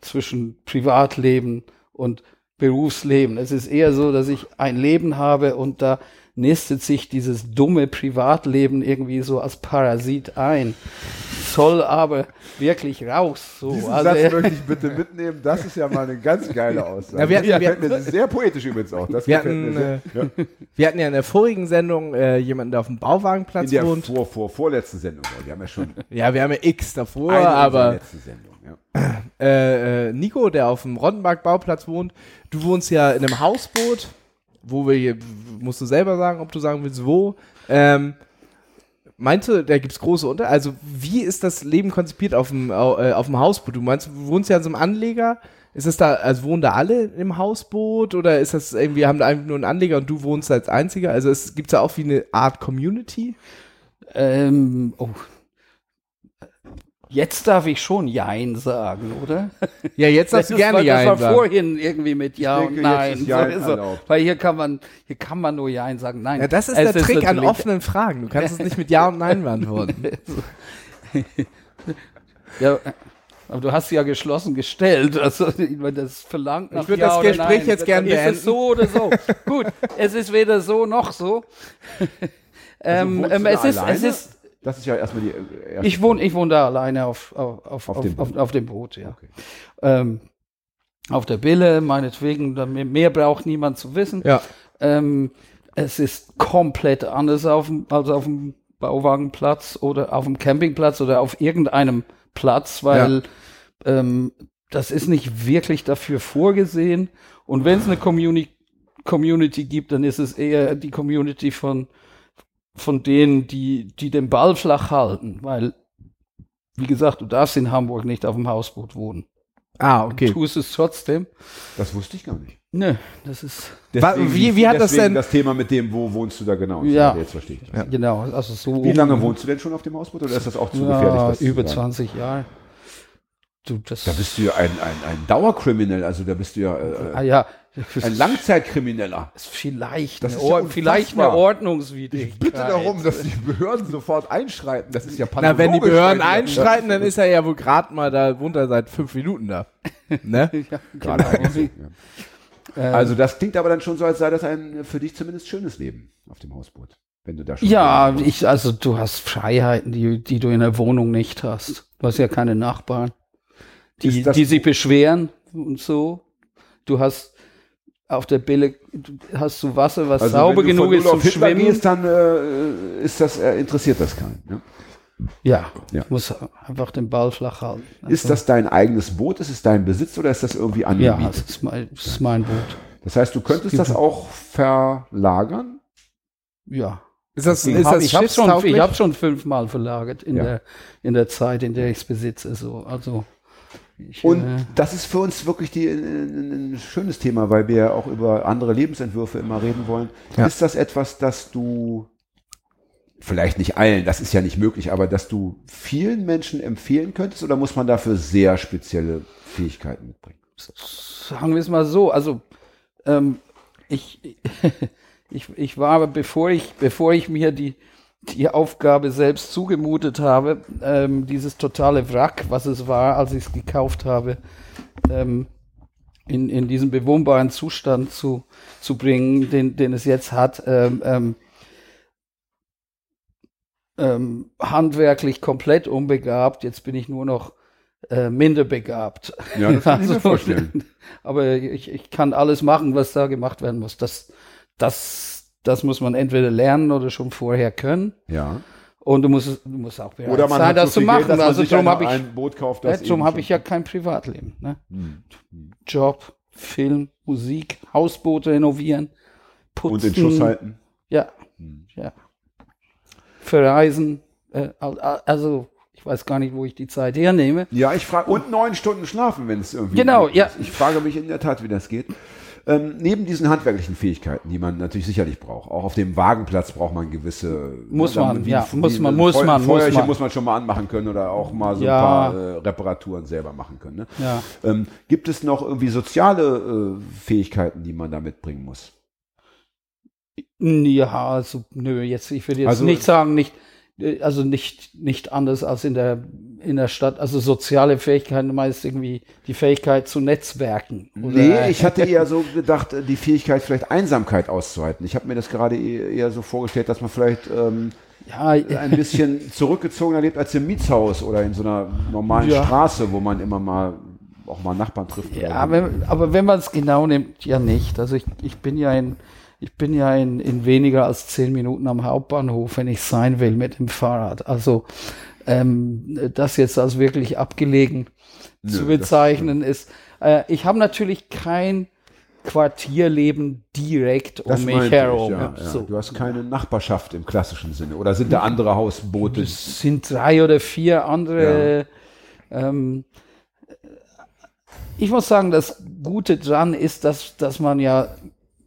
zwischen Privatleben und Berufsleben. Es ist eher so, dass ich ein Leben habe und da nistet sich dieses dumme Privatleben irgendwie so als Parasit ein. soll aber wirklich raus. So. Diesen Also, Satz möchte ich bitte mitnehmen. Das ist ja mal eine ganz geile Aussage. Ja, wir hatten- das wir mir sehr poetisch übrigens auch. Das Wir hatten, sehr. äh, wir hatten ja in der vorigen Sendung äh, jemanden, der auf dem In Bauwagenplatz der wohnt. vor, vor, vorletzten Sendung. Wir haben ja schon Ja, wir haben ja X davor, aber letzten Sendung. Ja. äh, äh, Nico, der auf dem Rottenberg-Bauplatz wohnt, du wohnst ja in einem Hausboot, wo wir hier, musst du selber sagen, ob du sagen willst, wo. Ähm, meinte, da gibt's große Unter... Also, wie ist das Leben konzipiert auf dem, äh, auf dem Hausboot? Du meinst, du wohnst ja in so einem Anleger. Ist es da, also wohnen da alle im Hausboot oder ist das irgendwie, haben da einfach nur einen Anleger und du wohnst als einziger? Also es gibt's da auch wie eine Art Community? ähm, oh. Jetzt darf ich schon Jein sagen, oder? Ja, jetzt darfst du gerne war, Ja Das war sagen. vorhin irgendwie mit Ja denke, und Nein. ist Jein So- so. erlaubt. Weil hier kann man, hier kann man nur Jein sagen. Nein. Ja, das ist Es der Trick an offenen Fragen. Du kannst es nicht mit Ja und Nein beantworten. Ja, aber du hast sie ja geschlossen gestellt. Also, das verlangt nach Ich würde ja das Gespräch Nein. jetzt gern Ist beenden. es so oder so? Gut, es ist weder so noch so. ähm, du ähm, da es, ist, es ist, Das ist ja erstmal die äh, erste ich wohne, ich wohne da alleine auf, auf, auf, Auf auf, dem auf, Boot. auf dem Boot, ja. Okay. Ähm, auf der Bille, meinetwegen, mehr- braucht niemand zu wissen. Ja. Ähm, es ist komplett anders auf dem, als auf dem Bauwagenplatz oder auf dem Campingplatz oder auf irgendeinem Platz, weil ähm, das ist nicht wirklich dafür vorgesehen. Und wenn es eine Communi Community gibt, dann ist es eher die Community von, von denen, die, die den Ball flach halten. Weil, wie gesagt, du darfst in Hamburg nicht auf dem Hausboot wohnen. Ah, okay. Tust es trotzdem. Das wusste ich gar nicht. Nö, das ist Wa- wie- wie hat das deswegen denn- das Thema mit dem, wo wohnst du da genau? Ja. weiter. Jetzt verstehe ich. das. genau, also so. Wie lange wohnst du denn schon auf dem Hausboot oder ist das auch zu gefährlich? ja, das zu über sagen? 20 Jahre. Du, das. Da bist du ja ein, ein, ein Dauerkriminell, also da bist du ja äh, ah ja, ein Langzeitkrimineller. ist vielleicht, Das eine, ist ja vielleicht eine. Ordnungswidrigkeit. Bitte darum, dass die Behörden sofort einschreiten. Das ist ja Na, wenn die Behörden einschreiten, dann ist er ja wohl gerade mal da, wohnt er seit fünf Minuten da. Ne? Gerade Genau. ja. Also das klingt aber dann schon so, als sei das ein für dich zumindest schönes Leben auf dem Hausboot. Wenn du da schon Ja, ich, also du hast Freiheiten, die, die du in der Wohnung nicht hast. Du hast ja keine Nachbarn, die, die sich beschweren und so. Du hast auf der Bille hast du Wasser, was also sauber wenn du genug von ist zum auf Hitler Schwimmen. Gehst, dann äh, ist das, äh, interessiert das keinen. Ne? ja, Ja. du musst einfach den Ball flach halten. Ist das dein eigenes Boot? Ist es dein Besitz oder ist das irgendwie ja, angemietet? das ist mein, das ist mein Boot. Das heißt, du könntest das auch verlagern? Ja. Ist das, Ich habe hab schon, ich hab schon fünfmal verlagert in, Ja. der, in der Zeit, in der ich es besitze. So. Also, ich, Und äh, das ist für uns wirklich die, ein, ein schönes Thema, weil wir ja auch über andere Lebensentwürfe immer reden wollen. Ja. Ist das etwas, das du vielleicht nicht allen, das ist ja nicht möglich, aber dass du vielen Menschen empfehlen könntest oder muss man dafür sehr spezielle Fähigkeiten mitbringen? sagen wir es mal so, also ähm, ich, ich, ich war, bevor ich, bevor ich mir die, die Aufgabe selbst zugemutet habe, ähm, dieses totale Wrack, was es war, als ich es gekauft habe, ähm, in, in diesen bewohnbaren Zustand zu, zu bringen, den, den es jetzt hat, ähm, ähm, ähm, handwerklich komplett unbegabt. Jetzt bin ich nur noch äh, minder begabt. Ja, das kann ich mir Also, vorstellen. Aber ich, ich kann alles machen, was da gemacht werden muss. Das, das, das muss man entweder lernen oder schon vorher können. Ja. Und du musst, du musst auch bereit Oder man sein, hat das so zu Geld, machen. man also darum ein, habe ich, ein Boot kauft, das darum habe ich ja kein Privatleben. Ne? Hm. Job, Film, Musik, Hausboote renovieren, putzen. und den Schuss halten. Ja, Hm. ja. Verreisen. Äh, al- al- also, ich weiß gar nicht, wo ich die Zeit hernehme. Ja, ich frage, und neun Stunden schlafen, wenn es irgendwie. Genau, ja. ist. Ich frage mich in der Tat, wie das geht. Ähm, neben diesen handwerklichen Fähigkeiten, die man natürlich sicherlich braucht, auch auf dem Wagenplatz braucht man gewisse. Muss ne, man, wie- ja, wie muss man, ein muss Feu- man, ein muss Feuerchen man. muss man schon mal anmachen können oder auch mal so Ja. ein paar äh, Reparaturen selber machen können. Ne? Ja. Ähm, gibt es noch irgendwie soziale äh, Fähigkeiten, die man da mitbringen muss? Ja, also, nö, jetzt, ich würde jetzt Also- nicht sagen, nicht, äh, also nicht, nicht anders als in der, in der Stadt. Also soziale Fähigkeiten meist irgendwie die Fähigkeit zu Netzwerken. Oder, Nee, ich hatte eher so gedacht, äh, die Fähigkeit, vielleicht Einsamkeit auszuhalten. Ich habe mir das gerade e- eher so vorgestellt, dass man vielleicht ähm, ja, ein bisschen zurückgezogener lebt als im Mietshaus oder in so einer normalen ja. Straße, wo man immer mal auch mal Nachbarn trifft. Ja, wenn, aber wenn man es genau nimmt, ja nicht. Also ich, ich bin ja in, ich bin ja in, in weniger als zehn Minuten am Hauptbahnhof, wenn ich sein will mit dem Fahrrad. Also ähm, das jetzt als wirklich abgelegen Nö, zu bezeichnen ist. Äh, ich habe natürlich kein Quartierleben direkt das um mich herum. Ich, ja, ja. So. Du hast keine Nachbarschaft im klassischen Sinne. Oder sind da andere Hausboote? Es sind drei oder vier andere. Ja. Ähm, ich muss sagen, das Gute dran ist, dass, dass man ja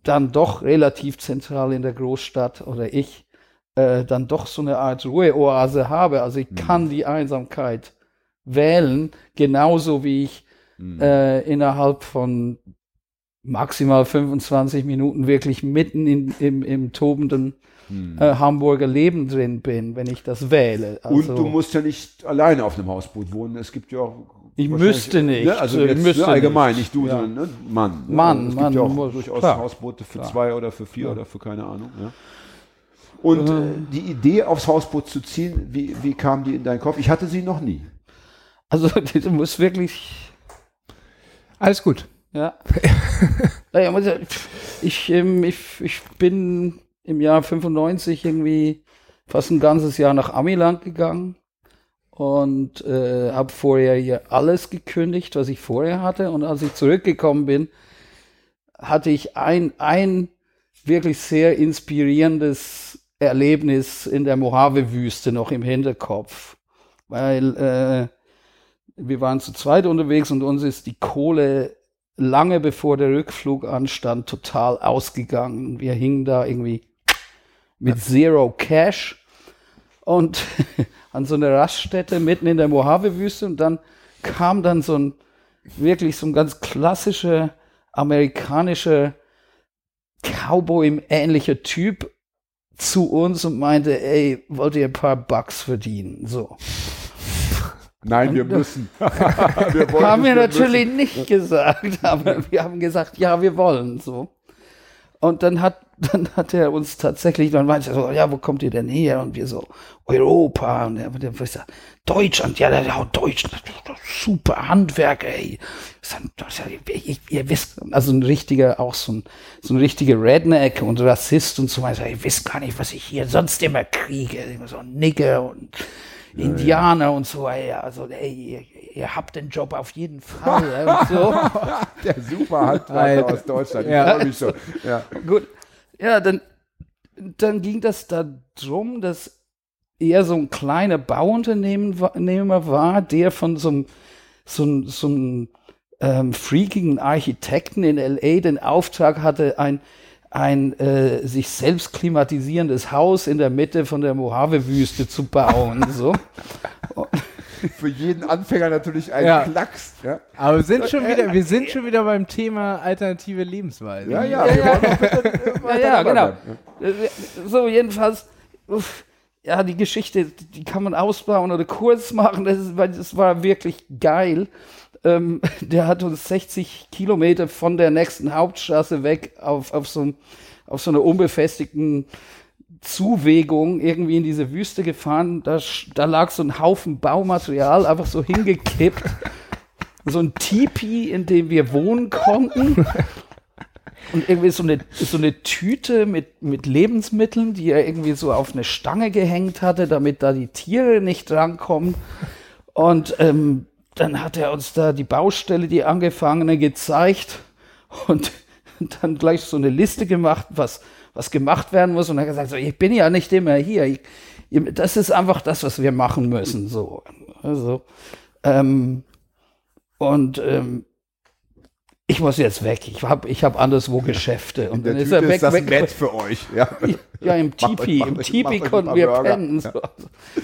dann doch relativ zentral in der Großstadt oder ich äh, dann doch so eine Art Ruheoase habe. Also ich mhm. kann die Einsamkeit wählen, genauso wie ich mhm. äh, innerhalb von maximal 25 Minuten wirklich mitten in, im, im tobenden hm. äh, Hamburger Leben drin bin, wenn ich das wähle. Also, und du musst ja nicht alleine auf einem Hausboot wohnen. Es gibt ja auch. Ich müsste nicht. Ne? Also jetzt, müsste ne, allgemein, nicht, du, ja. sondern ne? Mann. Mann, es Mann. gibt ja auch muss, durchaus klar. Hausboote für klar. zwei oder für vier ja. oder für keine Ahnung. Ja. Und äh, die Idee, aufs Hausboot zu ziehen, wie, wie kam die in deinen Kopf? Ich hatte sie noch nie. Also, du musst wirklich. Alles gut. Ja. naja, ich, ähm, ich, ich bin im Jahr 95 irgendwie fast ein ganzes Jahr nach Amiland gegangen und äh, habe vorher hier alles gekündigt, was ich vorher hatte. Und als ich zurückgekommen bin, hatte ich ein, ein wirklich sehr inspirierendes Erlebnis in der Mojave-Wüste noch im Hinterkopf. Weil äh, wir waren zu zweit unterwegs und uns ist die Kohle lange bevor der Rückflug anstand, total ausgegangen. Wir hingen da irgendwie mit Zero Cash und an so einer Raststätte mitten in der Mojave-Wüste und dann kam dann so ein wirklich so ein ganz klassischer amerikanischer Cowboy-ähnlicher Typ zu uns und meinte, ey, wollt ihr ein paar Bucks verdienen? So. Nein, wir müssen. wir haben wir natürlich müssen. nicht gesagt, aber wir haben gesagt, ja, wir wollen so. Und dann hat, dann hat er uns tatsächlich, dann meinte er so, ja, wo kommt ihr denn her? Und wir so, Europa. Und er, der gesagt, Deutschland, ja, ja, Deutschland, super Handwerk, ey. ihr wisst, also ein richtiger, auch so ein, so ein richtiger Redneck und Rassist und so weiter. Ihr wisst gar nicht, was ich hier sonst immer kriege. So ein Nigger und Indianer ja. und so, ey, also ey, ihr, ihr, habt den Job auf jeden Fall. und so. Der super Handwerker aus Deutschland, ich ja. freue mich schon. Ja. Gut, ja, dann, dann ging das da drum, dass er so ein kleiner Bauunternehmer war, der von so einem, so, so einem ähm, freakigen Architekten in L.A. den Auftrag hatte, ein ein äh, sich selbst klimatisierendes Haus in der Mitte von der Mojave-Wüste zu bauen. so. Für jeden Anfänger natürlich ein ja. Klacks. Ja? Aber wir sind, schon wieder, wir sind schon wieder beim Thema alternative Lebensweise. Ja, ja, ja, ja. ja, genau. So, jedenfalls, uff, ja, die Geschichte, die kann man ausbauen oder kurz machen, das, ist, weil das war wirklich geil. Ähm, der hat uns 60 Kilometer von der nächsten Hauptstraße weg auf, auf, so, auf so einer unbefestigten Zuwegung irgendwie in diese Wüste gefahren. Da, da lag so ein Haufen Baumaterial einfach so hingekippt. so ein Tipi, in dem wir wohnen konnten. Und irgendwie so eine, so eine Tüte mit, mit Lebensmitteln, die er irgendwie so auf eine Stange gehängt hatte, damit da die Tiere nicht drankommen. Und ähm, dann hat er uns da die Baustelle, die angefangene, gezeigt und dann gleich so eine Liste gemacht, was, was gemacht werden muss. Und er hat gesagt, so, ich bin ja nicht immer hier. Ich, das ist einfach das, was wir machen müssen. So. Also, ähm, und ähm, ich muss jetzt weg. Ich habe ich hab anderswo Geschäfte. Und dann ist er weg. Ist das weg, nett für euch. Ja, ja im Tipi. Im Tipi konnten wir pennen. So.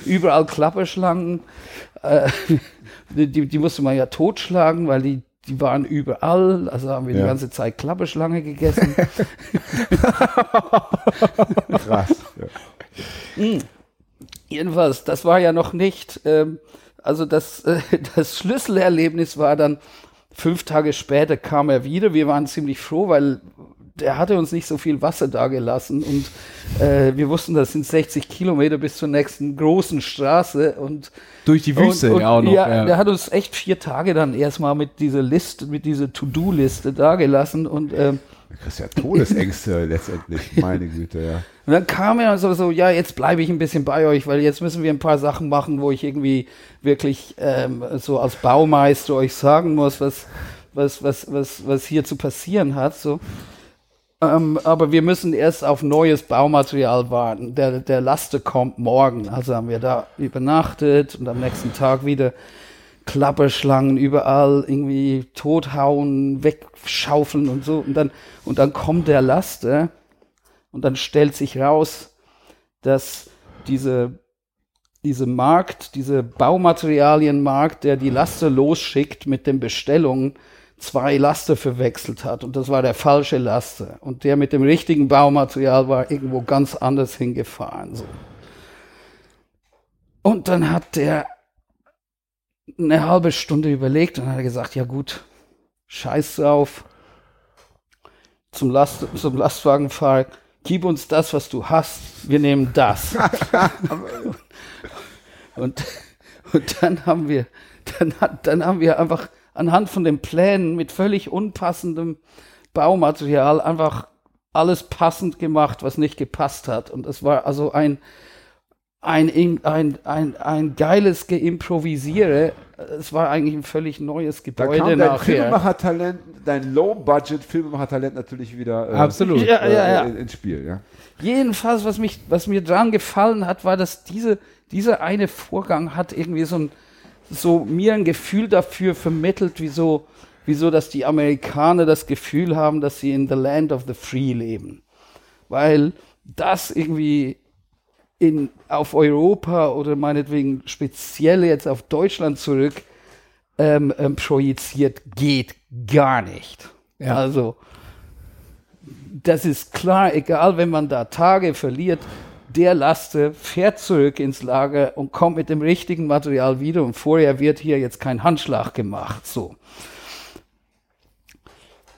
Überall Klapperschlangen. Äh, die, die musste man ja totschlagen, weil die, die waren überall. Also haben wir ja. die ganze Zeit Klapperschlange gegessen. Krass. Ja. Mhm. Jedenfalls, das war ja noch nicht. Ähm, also das, äh, das Schlüsselerlebnis war dann, fünf Tage später kam er wieder. Wir waren ziemlich froh, weil der hatte uns nicht so viel Wasser da gelassen und äh, wir wussten, das sind 60 Kilometer bis zur nächsten großen Straße und Durch die Wüste und, und, ja auch noch. Ja, ja. der hat uns echt vier Tage dann erstmal mit dieser Liste, mit dieser To-Do-Liste da gelassen und ähm, Du kriegst ja Todesängste letztendlich, meine Güte, ja. Und dann kam er so, so ja, jetzt bleibe ich ein bisschen bei euch, weil jetzt müssen wir ein paar Sachen machen, wo ich irgendwie wirklich ähm, so als Baumeister euch sagen muss, was, was, was, was, was hier zu passieren hat. So. Ähm, aber wir müssen erst auf neues Baumaterial warten. Der, der Laster kommt morgen. Also haben wir da übernachtet und am nächsten Tag wieder Klapperschlangen überall irgendwie tothauen, wegschaufeln und so. Und dann, und dann kommt der Laster und dann stellt sich raus, dass diese, diese Markt, diese Baumaterialienmarkt, der die Laster losschickt mit den Bestellungen, zwei Laster verwechselt hat. Und das war der falsche Laster. Und der mit dem richtigen Baumaterial war irgendwo ganz anders hingefahren. So. Und dann hat der eine halbe Stunde überlegt und hat gesagt, ja gut, scheiß drauf. Zum, Last, zum Lastwagenfahrer, gib uns das, was du hast, wir nehmen das. und, und dann haben wir, dann, dann haben wir einfach anhand von den Plänen mit völlig unpassendem Baumaterial einfach alles passend gemacht, was nicht gepasst hat. Und es war also ein, ein, ein, ein, ein geiles Geimprovisiere. Es war eigentlich ein völlig neues Da Gebäude kam dein nachher. Filmemacher-Talent, dein Low-Budget-Filmemacher-Talent natürlich wieder äh, Absolut. Ja, ja, ja. äh, ins Spiel, ja. Jedenfalls, was, mich, was mir dran gefallen hat, war, dass diese, dieser eine Vorgang hat irgendwie so, ein, so mir ein Gefühl dafür vermittelt, wieso, wieso, dass die Amerikaner das Gefühl haben, dass sie in the land of the free leben. Weil das irgendwie in, auf Europa oder meinetwegen speziell jetzt auf Deutschland zurück ähm, ähm, projiziert, geht gar nicht. Ja. Also, das ist klar, egal, wenn man da Tage verliert, der Laster fährt zurück ins Lager und kommt mit dem richtigen Material wieder und vorher wird hier jetzt kein Handschlag gemacht. So.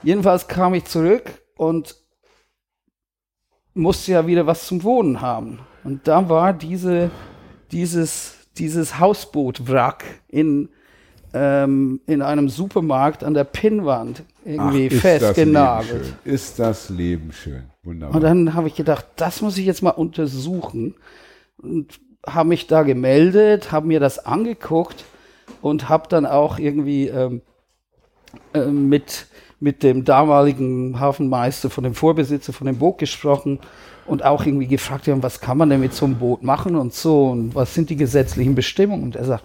Jedenfalls kam ich zurück und musste ja wieder was zum Wohnen haben. Und da war diese, dieses, dieses Hausbootwrack in, ähm, in einem Supermarkt an der Pinnwand irgendwie Leben festgenagelt. Ist das Leben schön. Wunderbar. Und dann habe ich gedacht, das muss ich jetzt mal untersuchen und habe mich da gemeldet, habe mir das angeguckt und habe dann auch irgendwie ähm, äh, mit mit dem damaligen Hafenmeister von dem Vorbesitzer von dem Boot gesprochen und auch irgendwie gefragt, ja, was kann man denn mit so einem Boot machen und so und was sind die gesetzlichen Bestimmungen? Und er sagt,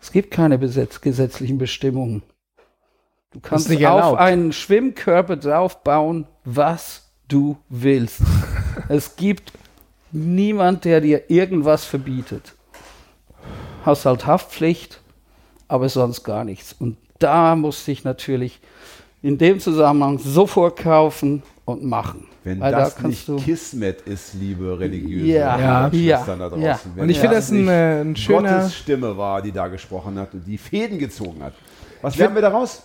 es gibt keine gesetzlichen Bestimmungen. Du kannst nicht auf erlaubt. einen Schwimmkörper draufbauen, was du willst. es gibt niemand, der dir irgendwas verbietet. Hast halt Haftpflicht, aber sonst gar nichts. Und da musste ich natürlich in dem Zusammenhang sofort kaufen und machen. Wenn Weil das da nicht du Kismet ist, liebe religiöse Ja, Ja. Schwestern da ja, draußen. ja. wenn Und ich finde das ein, äh, ein schöner. Gottes Stimme war, die da gesprochen hat und die Fäden gezogen hat. Was lernen wir daraus?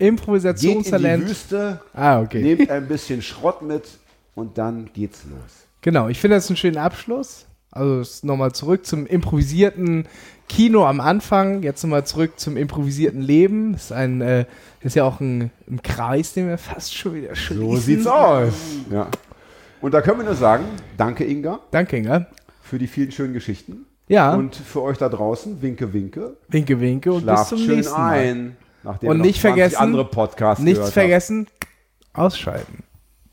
Geht in die Improvisationstalent. Wüste, Ah, okay. nehmt ein bisschen Schrott mit und dann geht's los. Genau, ich finde das einen schönen Abschluss. Also nochmal zurück zum improvisierten Kino am Anfang, jetzt nochmal zurück zum improvisierten Leben. Das ist ein, äh, ist ja auch ein, ein Kreis, den wir fast schon wieder schließen. So sieht's aus. Ja. Und da können wir nur sagen, danke Inga Danke, Inga. für die vielen schönen Geschichten. Ja, Und für euch da draußen, winke, winke. winke, winke und bis Schlaft zum schön nächsten Mal. ein. Nachdem Und nicht 20 vergessen- andere Podcasts Nichts gehört vergessen, ausschalten. Habt.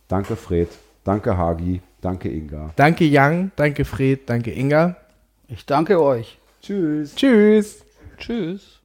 Danke Fred, danke Hagi, danke Inga. Danke Yang, danke Fred, danke Inga. Ich danke euch. Tschüss. Tschüss. Tschüss.